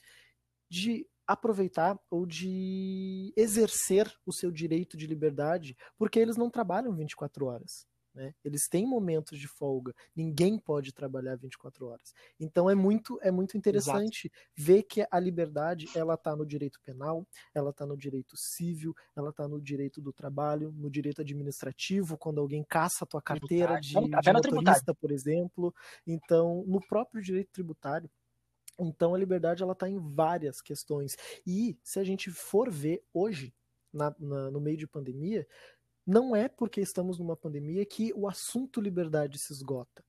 de aproveitar ou de exercer o seu direito de liberdade, porque eles não trabalham 24 horas. Né? Eles têm momentos de folga. Ninguém pode trabalhar 24 horas. Então é muito é muito interessante Exato. ver que a liberdade ela está no direito penal, ela está no direito civil, ela está no direito do trabalho, no direito administrativo, quando alguém caça a tua carteira de, de motorista, por exemplo. Então no próprio direito tributário então a liberdade ela está em várias questões. E se a gente for ver hoje, na, na, no meio de pandemia, não é porque estamos numa pandemia que o assunto liberdade se esgota.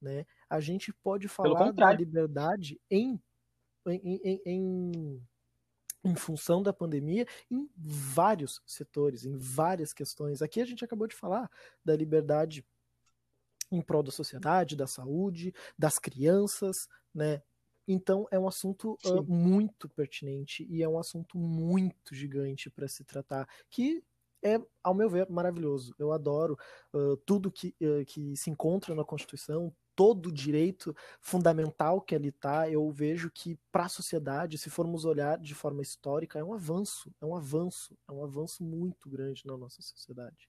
Né? A gente pode falar da liberdade em, em, em, em, em função da pandemia em vários setores, em várias questões. Aqui a gente acabou de falar da liberdade em prol da sociedade, da saúde, das crianças, né? Então é um assunto uh, muito pertinente e é um assunto muito gigante para se tratar, que é, ao meu ver, maravilhoso. Eu adoro uh, tudo que, uh, que se encontra na Constituição, todo o direito fundamental que ali está. Eu vejo que para a sociedade, se formos olhar de forma histórica, é um avanço, é um avanço, é um avanço muito grande na nossa sociedade,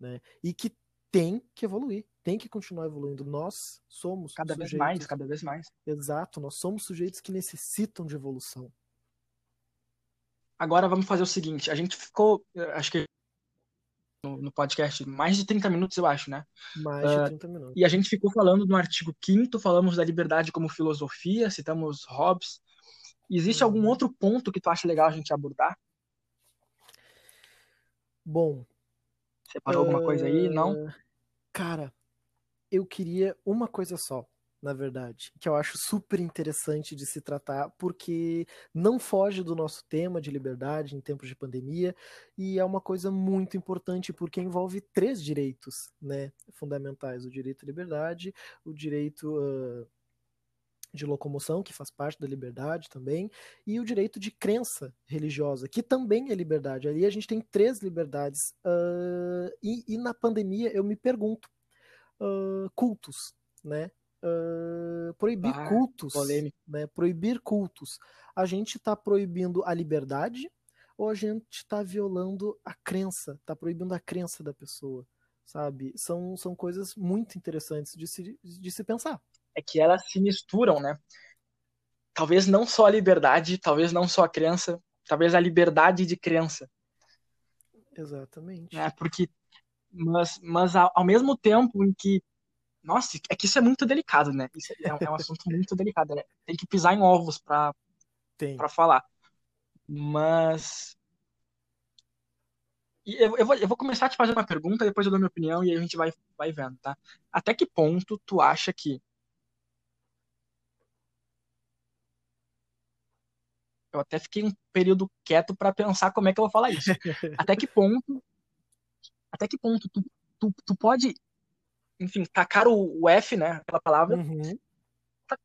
né? E que tem que evoluir, tem que continuar evoluindo. Nós somos cada sujeitos, vez mais, cada vez mais. Exato, nós somos sujeitos que necessitam de evolução. Agora vamos fazer o seguinte, a gente ficou, acho que no, no podcast, mais de 30 minutos, eu acho, né? Mais de 30 uh, minutos. E a gente ficou falando no artigo 5 falamos da liberdade como filosofia, citamos Hobbes. Existe uhum. algum outro ponto que tu acha legal a gente abordar? Bom. Separou uh, alguma coisa aí? Não? Cara, eu queria uma coisa só na verdade, que eu acho super interessante de se tratar, porque não foge do nosso tema de liberdade em tempos de pandemia, e é uma coisa muito importante porque envolve três direitos né, fundamentais: o direito à liberdade, o direito. Uh, de locomoção, que faz parte da liberdade também, e o direito de crença religiosa, que também é liberdade. Ali a gente tem três liberdades. Uh, e, e, na pandemia eu me pergunto: uh, cultos, né? uh, proibir ah, cultos, né? Proibir cultos. A gente está proibindo a liberdade ou a gente está violando a crença, está proibindo a crença da pessoa, sabe? São, são coisas muito interessantes de se, de se pensar. É que elas se misturam, né? Talvez não só a liberdade, talvez não só a crença, talvez a liberdade de crença. Exatamente. É, porque, mas, mas ao mesmo tempo em que nossa, é que isso é muito delicado, né? Isso é, é um assunto muito delicado. Né? Tem que pisar em ovos pra, pra falar. Mas. Eu, eu, vou, eu vou começar a te fazer uma pergunta, depois eu dou minha opinião e aí a gente vai, vai vendo, tá? Até que ponto tu acha que. Eu até fiquei um período quieto para pensar como é que eu vou falar isso. até que ponto. Até que ponto tu, tu, tu pode enfim, tacar o, o F, né? Aquela palavra. Uhum.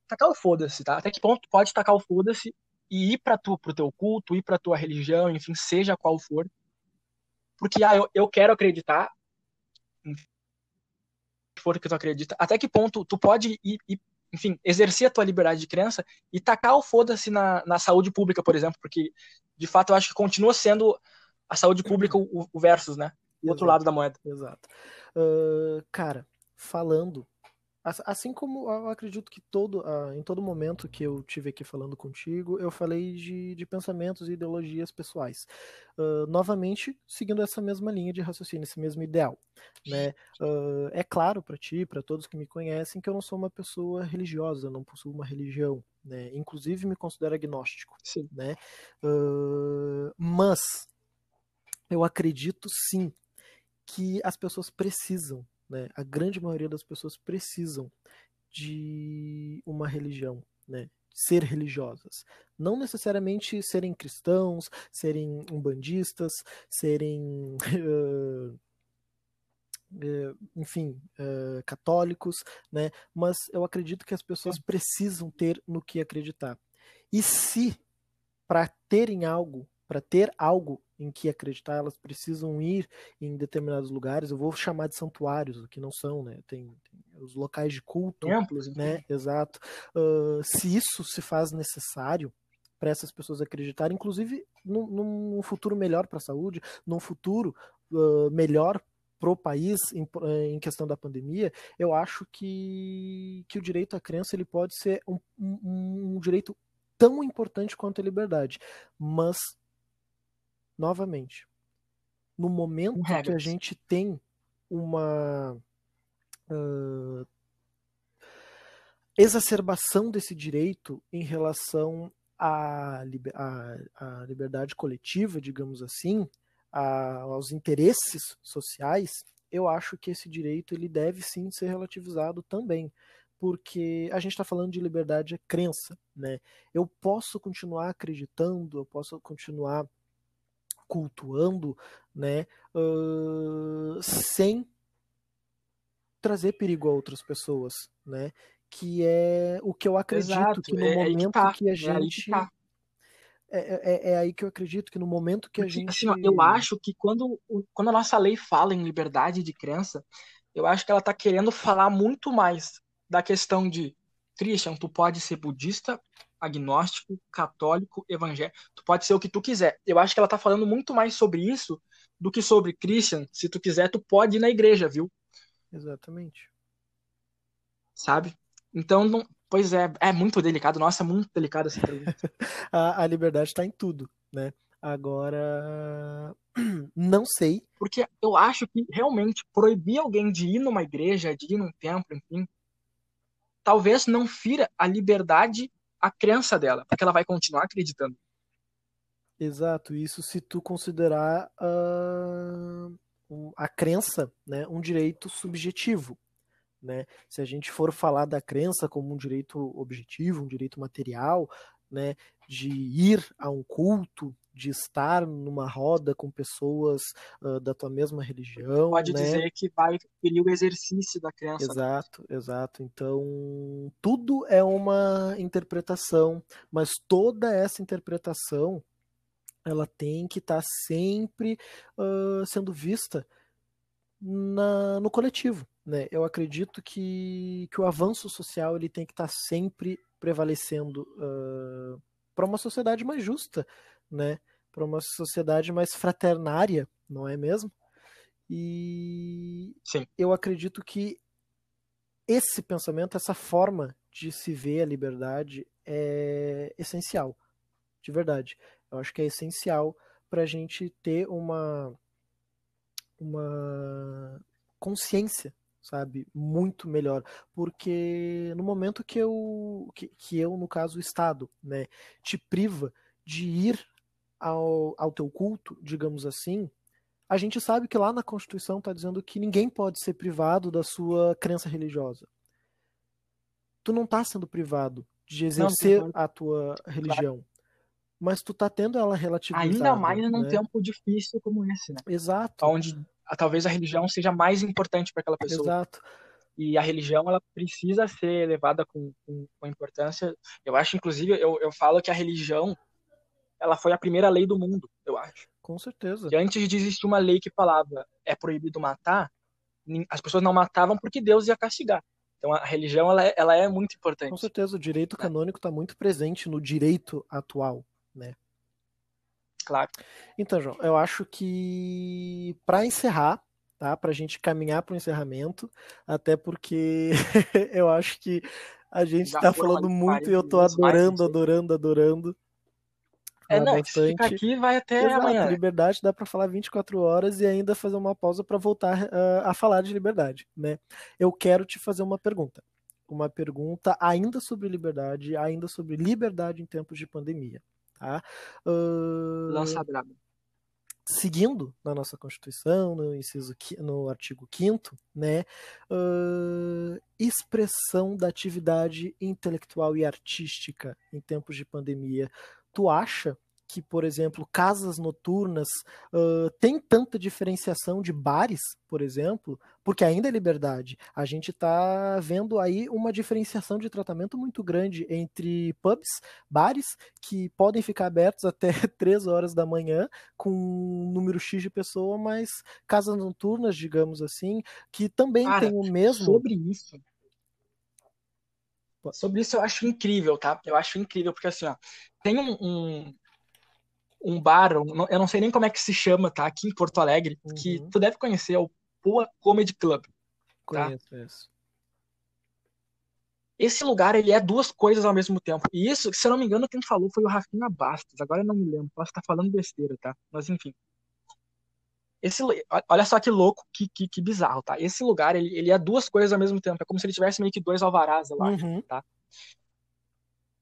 Tacar o foda-se, tá? Até que ponto pode tacar o foda-se e ir para tu, pro teu culto, ir pra tua religião, enfim, seja qual for. Porque, ah, eu, eu quero acreditar, for que tu acredita, até que ponto tu pode ir, ir, enfim, exercer a tua liberdade de crença e tacar o foda-se na, na saúde pública, por exemplo, porque, de fato, eu acho que continua sendo a saúde pública o, o versus, né? O outro lado da moeda. Exato. Uh, cara, falando. Assim como eu acredito que todo, em todo momento que eu tive aqui falando contigo, eu falei de, de pensamentos e ideologias pessoais. Uh, novamente, seguindo essa mesma linha de raciocínio, esse mesmo ideal. Né? Uh, é claro para ti, para todos que me conhecem, que eu não sou uma pessoa religiosa, não possuo uma religião. Né? Inclusive, me considero agnóstico. Sim. Né? Uh, mas eu acredito sim que as pessoas precisam né? A grande maioria das pessoas precisam de uma religião, né? ser religiosas. Não necessariamente serem cristãos, serem umbandistas, serem. Uh, enfim, uh, católicos, né? Mas eu acredito que as pessoas precisam ter no que acreditar. E se para terem algo, para ter algo em que acreditar, elas precisam ir em determinados lugares. Eu vou chamar de santuários, que não são, né? Tem, tem os locais de culto, templos, né? Exato. Uh, se isso se faz necessário para essas pessoas acreditarem, inclusive num, num futuro melhor para a saúde, num futuro uh, melhor para o país em, em, questão da pandemia, eu acho que, que o direito à crença ele pode ser um, um, um direito tão importante quanto a liberdade, mas novamente, no momento que a gente tem uma uh, exacerbação desse direito em relação à, à, à liberdade coletiva, digamos assim, aos interesses sociais, eu acho que esse direito ele deve sim ser relativizado também, porque a gente está falando de liberdade de crença, né? Eu posso continuar acreditando, eu posso continuar cultuando, né, uh, sem trazer perigo a outras pessoas, né? Que é o que eu acredito Exato, que no é, momento que, tá, que, a gente é aí, tá. é, é, é aí que eu acredito que no momento que Porque, a gente assim, eu acho que quando, quando a nossa lei fala em liberdade de crença, eu acho que ela está querendo falar muito mais da questão de Christian, tu pode ser budista, agnóstico, católico, evangélico. Tu pode ser o que tu quiser. Eu acho que ela tá falando muito mais sobre isso do que sobre Christian. Se tu quiser, tu pode ir na igreja, viu? Exatamente. Sabe? Então, não, pois é, é muito delicado. Nossa, é muito delicado essa pergunta. a, a liberdade está em tudo, né? Agora, não sei. Porque eu acho que realmente proibir alguém de ir numa igreja, de ir num templo, enfim, talvez não fira a liberdade, a crença dela, porque ela vai continuar acreditando. Exato, isso se tu considerar uh, a crença né, um direito subjetivo. Né? Se a gente for falar da crença como um direito objetivo, um direito material, né, de ir a um culto, de estar numa roda com pessoas uh, da tua mesma religião. Pode né? dizer que vai ferir o exercício da crença. Né? Exato, exato. Então, tudo é uma interpretação, mas toda essa interpretação ela tem que estar tá sempre uh, sendo vista na, no coletivo. Né? Eu acredito que, que o avanço social ele tem que estar tá sempre prevalecendo uh, para uma sociedade mais justa, né? Para uma sociedade mais fraternária, não é mesmo? E Sim. eu acredito que esse pensamento, essa forma de se ver a liberdade é essencial, de verdade. Eu acho que é essencial para a gente ter uma uma consciência sabe? Muito melhor. Porque no momento que eu, que, que eu no caso, o Estado, né, te priva de ir ao, ao teu culto, digamos assim, a gente sabe que lá na Constituição está dizendo que ninguém pode ser privado da sua crença religiosa. Tu não está sendo privado de exercer não, a tua religião. Claro. Mas tu tá tendo ela relativizada. Ainda mais num né? tempo difícil como esse, né? Exato. Onde talvez a religião seja mais importante para aquela pessoa. Exato. E a religião ela precisa ser levada com, com, com importância. Eu acho, inclusive, eu, eu falo que a religião ela foi a primeira lei do mundo, eu acho. Com certeza. E antes de existir uma lei que falava é proibido matar, as pessoas não matavam porque Deus ia castigar. Então a religião ela é, ela é muito importante. Com certeza, o direito canônico está muito presente no direito atual, né? Claro. Então, João, eu acho que para encerrar, tá? Para a gente caminhar para o encerramento, até porque eu acho que a gente está falando muito e eu estou adorando, adorando, adorando. É, não, bastante. fica aqui vai até Exato, amanhã. Liberdade dá para falar 24 horas e ainda fazer uma pausa para voltar uh, a falar de liberdade, né? Eu quero te fazer uma pergunta. Uma pergunta ainda sobre liberdade, ainda sobre liberdade em tempos de pandemia. Tá? Uh, Lança brabo. Seguindo na nossa Constituição, no inciso no artigo 5 né, uh, expressão da atividade intelectual e artística em tempos de pandemia. Tu acha que, por exemplo, casas noturnas uh, tem tanta diferenciação de bares, por exemplo, porque ainda é liberdade. A gente está vendo aí uma diferenciação de tratamento muito grande entre pubs, bares, que podem ficar abertos até 3 horas da manhã, com um número X de pessoa, mas casas noturnas, digamos assim, que também Cara, tem o mesmo. Sobre isso. Sobre isso eu acho incrível, tá? Eu acho incrível, porque assim, ó, tem um, um um bar, um, eu não sei nem como é que se chama, tá? Aqui em Porto Alegre, uhum. que tu deve conhecer, é o Poa Comedy Club. Tá? Conheço isso. Esse lugar, ele é duas coisas ao mesmo tempo. E isso, se eu não me engano, quem falou foi o Rafinha Bastos. Agora eu não me lembro, posso estar falando besteira, tá? Mas enfim. Esse, olha só que louco, que, que, que bizarro, tá? Esse lugar, ele, ele é duas coisas ao mesmo tempo. É como se ele tivesse meio que dois alvarás, acho, uhum. tá?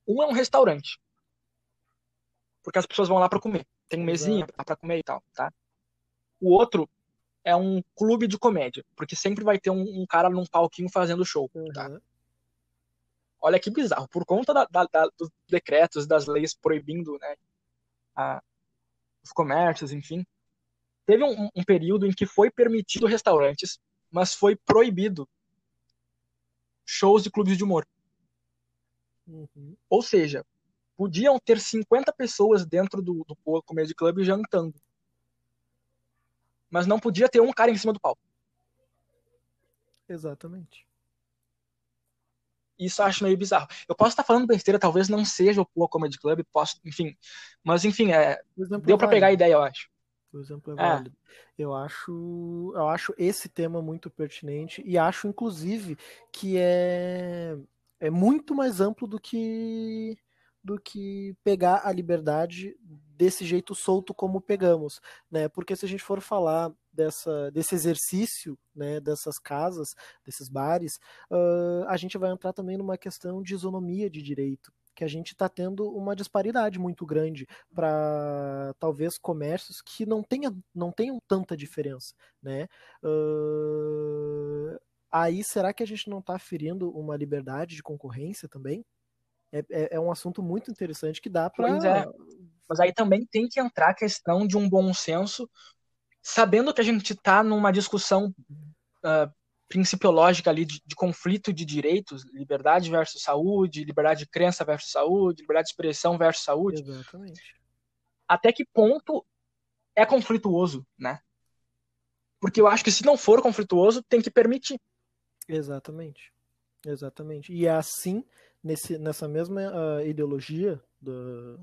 Um é um restaurante porque as pessoas vão lá para comer. Tem mesinha para comer e tal, tá? O outro é um clube de comédia, porque sempre vai ter um, um cara num palquinho fazendo show, tá? uhum. tá? Olha que bizarro, por conta da, da, da, dos decretos, das leis proibindo né, a, os comércios, enfim, teve um, um período em que foi permitido restaurantes, mas foi proibido shows de clubes de humor. Uhum. Ou seja, podiam ter 50 pessoas dentro do, do Comedy Club jantando. Mas não podia ter um cara em cima do palco. Exatamente. Isso eu acho meio bizarro. Eu posso estar falando besteira, talvez não seja o Poa Comedy Club, posso, enfim. Mas enfim, é, deu para pegar a ideia, eu acho. O exemplo é, é válido. Eu acho, eu acho esse tema muito pertinente e acho, inclusive, que é, é muito mais amplo do que do que pegar a liberdade desse jeito solto como pegamos, né? Porque se a gente for falar dessa, desse exercício, né, dessas casas, desses bares, uh, a gente vai entrar também numa questão de isonomia de direito, que a gente está tendo uma disparidade muito grande para talvez comércios que não, tenha, não tenham tanta diferença, né? Uh, aí será que a gente não está ferindo uma liberdade de concorrência também? É, é, é, um assunto muito interessante que dá para. É. Mas aí também tem que entrar a questão de um bom senso, sabendo que a gente está numa discussão uh, principiológica ali de, de, conflito de direitos, liberdade versus saúde, liberdade de crença versus saúde, liberdade de expressão versus saúde. Exatamente. Até que ponto é conflituoso, né? Porque eu acho que se não for conflituoso, tem que permitir. Exatamente. Exatamente. E é assim, nesse, nessa mesma uh, ideologia do,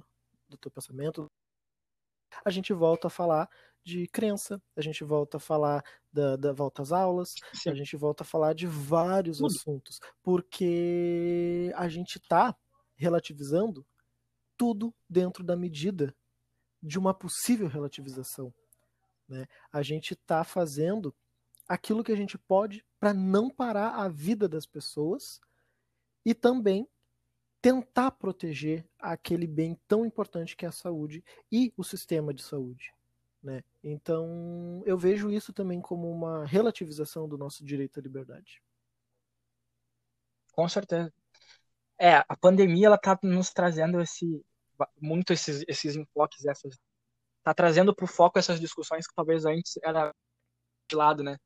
do teu pensamento, a gente volta a falar de crença, a gente volta a falar da, da volta às aulas, Sim. a gente volta a falar de vários Tudo. assuntos, porque a gente está relativizando tudo dentro da medida de uma possível relativização. Né? A gente está fazendo aquilo que a gente pode para não parar a vida das pessoas e também tentar proteger aquele bem tão importante que é a saúde e o sistema de saúde. Né? Então, eu vejo isso também como uma relativização do nosso direito à liberdade. Com certeza. É, a pandemia ela tá nos trazendo esse muito esses esses enfoques essas tá trazendo para o foco essas discussões que talvez antes era de lado, né?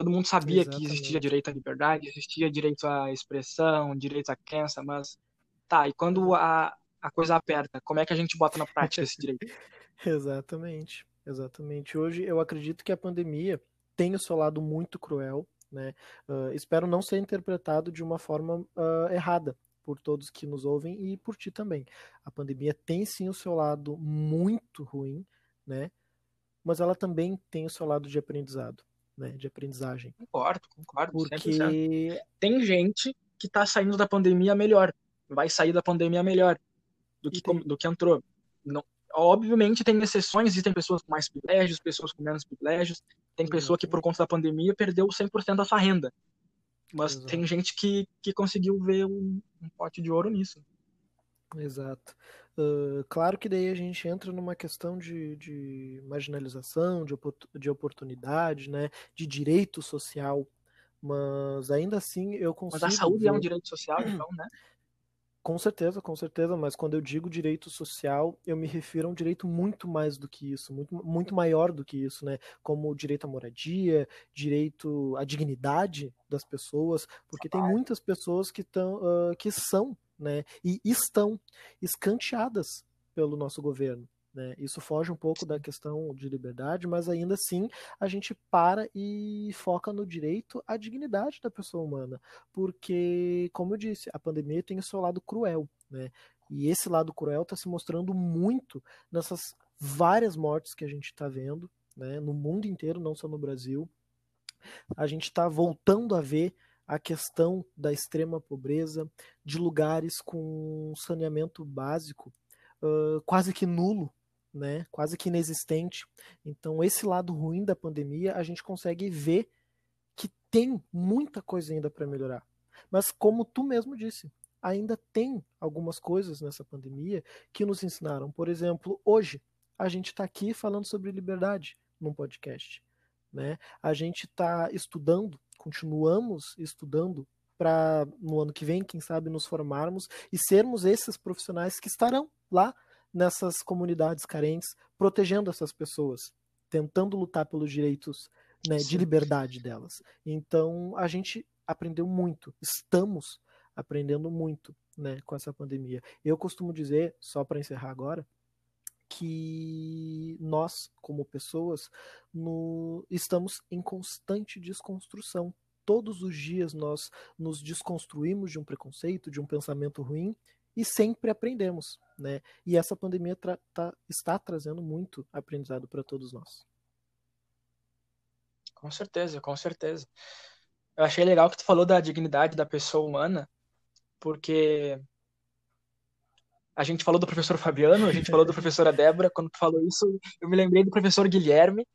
Todo mundo sabia Exatamente. que existia direito à liberdade, existia direito à expressão, direito à crença, mas tá, e quando a, a coisa aperta, como é que a gente bota na prática esse direito? Exatamente. Exatamente. Hoje eu acredito que a pandemia tem o seu lado muito cruel, né? Uh, espero não ser interpretado de uma forma uh, errada por todos que nos ouvem e por ti também. A pandemia tem sim o seu lado muito ruim, né? Mas ela também tem o seu lado de aprendizado, né? De aprendizagem. Concordo, concordo. Porque tem gente que está saindo da pandemia melhor, vai sair da pandemia melhor do que, do que entrou. Não, Obviamente tem exceções, existem pessoas com mais privilégios, pessoas com menos privilégios. Tem pessoa que por conta da pandemia perdeu 100% da sua renda. Mas Exato. tem gente que, que conseguiu ver um, um pote de ouro nisso. Exato. Uh, claro que daí a gente entra numa questão de, de marginalização, de, de oportunidade, né, de direito social, mas ainda assim eu consigo. Mas a saúde ver... é um direito social, então, né? Com certeza, com certeza, mas quando eu digo direito social, eu me refiro a um direito muito mais do que isso, muito, muito maior do que isso, né? Como direito à moradia, direito à dignidade das pessoas, porque tem muitas pessoas que, tão, uh, que são, né, e estão escanteadas pelo nosso governo. Né? Isso foge um pouco da questão de liberdade, mas ainda assim a gente para e foca no direito à dignidade da pessoa humana. Porque, como eu disse, a pandemia tem o seu lado cruel. Né? E esse lado cruel está se mostrando muito nessas várias mortes que a gente está vendo né? no mundo inteiro, não só no Brasil. A gente está voltando a ver a questão da extrema pobreza, de lugares com saneamento básico uh, quase que nulo né, quase que inexistente. Então, esse lado ruim da pandemia, a gente consegue ver que tem muita coisa ainda para melhorar. Mas, como tu mesmo disse, ainda tem algumas coisas nessa pandemia que nos ensinaram. Por exemplo, hoje, a gente está aqui falando sobre liberdade num podcast. Né? A gente está estudando, continuamos estudando para no ano que vem, quem sabe, nos formarmos e sermos esses profissionais que estarão lá nessas comunidades carentes, protegendo essas pessoas, tentando lutar pelos direitos né, de liberdade delas. Então a gente aprendeu muito, estamos aprendendo muito né, com essa pandemia. Eu costumo dizer, só para encerrar agora, que nós, como pessoas, no, estamos em constante desconstrução. Todos os dias nós nos desconstruímos de um preconceito, de um pensamento ruim, e sempre aprendemos, né? E essa pandemia tra tá, está trazendo muito aprendizado para todos nós. Com certeza, com certeza. Eu achei legal que tu falou da dignidade da pessoa humana, porque a gente falou do professor Fabiano, a gente falou da professora Débora, quando tu falou isso, eu me lembrei do professor Guilherme,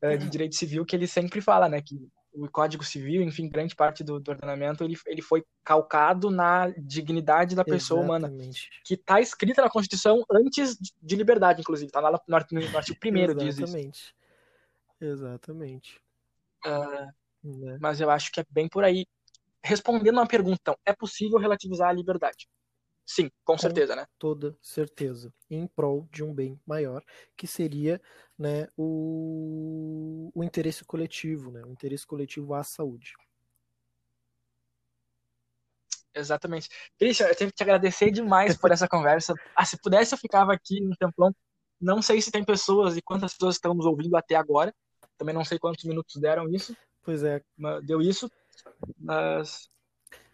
eh, de Direito Civil, que ele sempre fala, né, que o Código Civil, enfim, grande parte do, do ordenamento, ele, ele foi calcado na dignidade da pessoa Exatamente. humana, que está escrita na Constituição antes de liberdade, inclusive, está lá no, no, no artigo 1 diz isso. Exatamente. Exatamente. Uh, Mas eu acho que é bem por aí. Respondendo uma pergunta, então, é possível relativizar a liberdade? Sim, com, com certeza, né? Toda certeza. Em prol de um bem maior, que seria né, o, o interesse coletivo, né, o interesse coletivo à saúde. Exatamente. Christian, eu tenho que te agradecer demais por essa conversa. Ah, se pudesse, eu ficava aqui no templão. Não sei se tem pessoas e quantas pessoas estão nos ouvindo até agora. Também não sei quantos minutos deram isso. Pois é. Deu isso. Mas.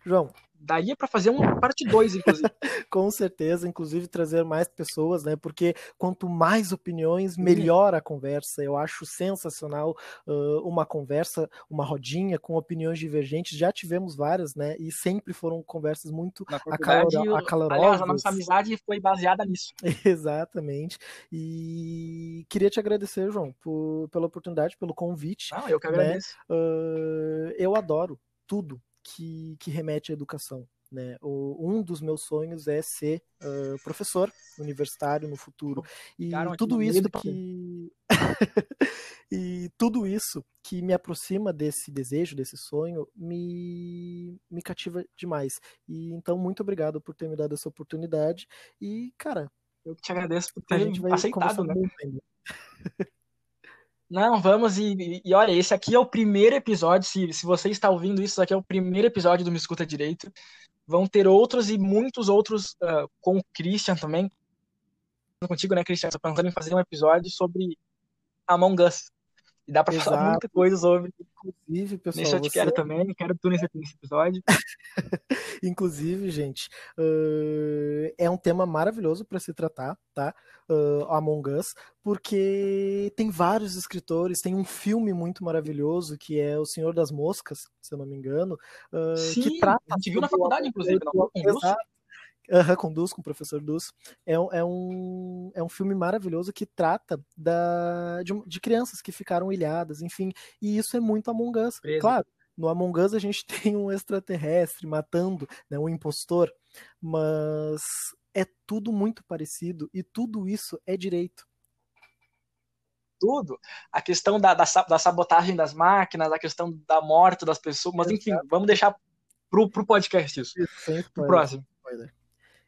João, daria para fazer uma parte 2, inclusive. Com certeza, inclusive trazer mais pessoas, né? Porque quanto mais opiniões, melhor a conversa. Eu acho sensacional uh, uma conversa, uma rodinha com opiniões divergentes. Já tivemos várias, né? E sempre foram conversas muito acalor acalorosas. Aliás, a nossa amizade foi baseada nisso. Exatamente. E queria te agradecer, João, por, pela oportunidade, pelo convite. Não, eu que agradeço. Né? Uh, eu adoro tudo que, que remete à educação. Né? O, um dos meus sonhos é ser uh, professor universitário no futuro. E tudo isso que. e tudo isso que me aproxima desse desejo, desse sonho, me, me cativa demais. E então, muito obrigado por ter me dado essa oportunidade. E, cara. Eu te agradeço por ter aceitado, né? Não, vamos e, e, olha, esse aqui é o primeiro episódio. Se, se você está ouvindo isso, aqui é o primeiro episódio do Me Escuta Direito. Vão ter outros e muitos outros uh, com o Christian também. Contigo, né, Christian? Estou pensando em fazer um episódio sobre Among Us. E dá para falar muita coisa sobre. Inclusive, pessoal. Nesse eu te você... quero também, quero tu nesse, nesse episódio. Inclusive, gente, uh, é um tema maravilhoso para se tratar, tá? Uh, Among Us, porque tem vários escritores, tem um filme muito maravilhoso que é O Senhor das Moscas, se eu não me engano, uh, Sim, que trata. A gente viu na faculdade, inclusive, não? Exato. Uhum, com Dus, com o professor Dus. É, é, um, é um filme maravilhoso que trata da, de, de crianças que ficaram ilhadas, enfim. E isso é muito Among Us. Claro, no Among Us a gente tem um extraterrestre matando né, um impostor, mas é tudo muito parecido e tudo isso é direito. Tudo. A questão da, da, da sabotagem das máquinas, a questão da morte das pessoas, mas enfim, vamos deixar pro, pro podcast isso. isso pro próximo. Spoiler.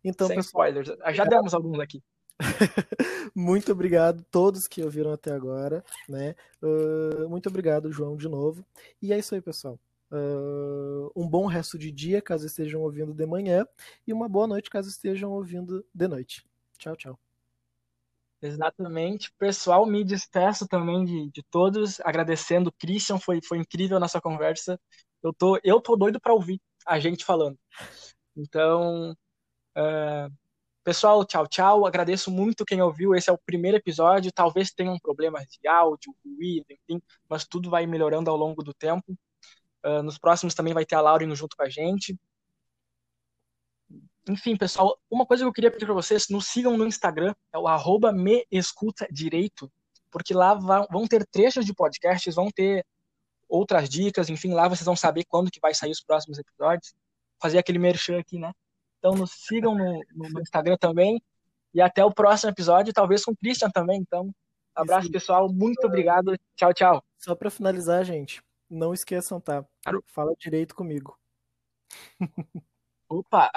Então, Sem pessoal, spoilers. Já demos alguns aqui. muito obrigado a todos que ouviram até agora, né? Uh, muito obrigado, João, de novo. E é isso aí, pessoal. Uh, um bom resto de dia, caso estejam ouvindo de manhã, e uma boa noite, caso estejam ouvindo de noite. Tchau, tchau. Exatamente. Pessoal, me despeço também de, de todos, agradecendo. Christian, foi, foi incrível a nossa conversa. Eu tô, eu tô doido para ouvir a gente falando. Então, Uh, pessoal, tchau, tchau. Agradeço muito quem ouviu. Esse é o primeiro episódio. Talvez tenha um problema de áudio, ruído, enfim, mas tudo vai melhorando ao longo do tempo. Uh, nos próximos também vai ter a Lauren junto com a gente. Enfim, pessoal, uma coisa que eu queria pedir para vocês, nos sigam no Instagram, é o arroba me escuta direito, porque lá vão ter trechos de podcasts, vão ter outras dicas, enfim, lá vocês vão saber quando que vai sair os próximos episódios. Fazer aquele merchan aqui, né? Então nos sigam no, no Instagram também. E até o próximo episódio, talvez com o Christian também. Então, abraço, Isso. pessoal. Muito obrigado. Tchau, tchau. Só para finalizar, gente, não esqueçam, tá? Claro. Fala direito comigo. Opa!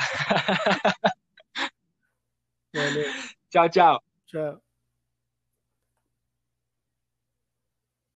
Valeu. Tchau, tchau. Tchau.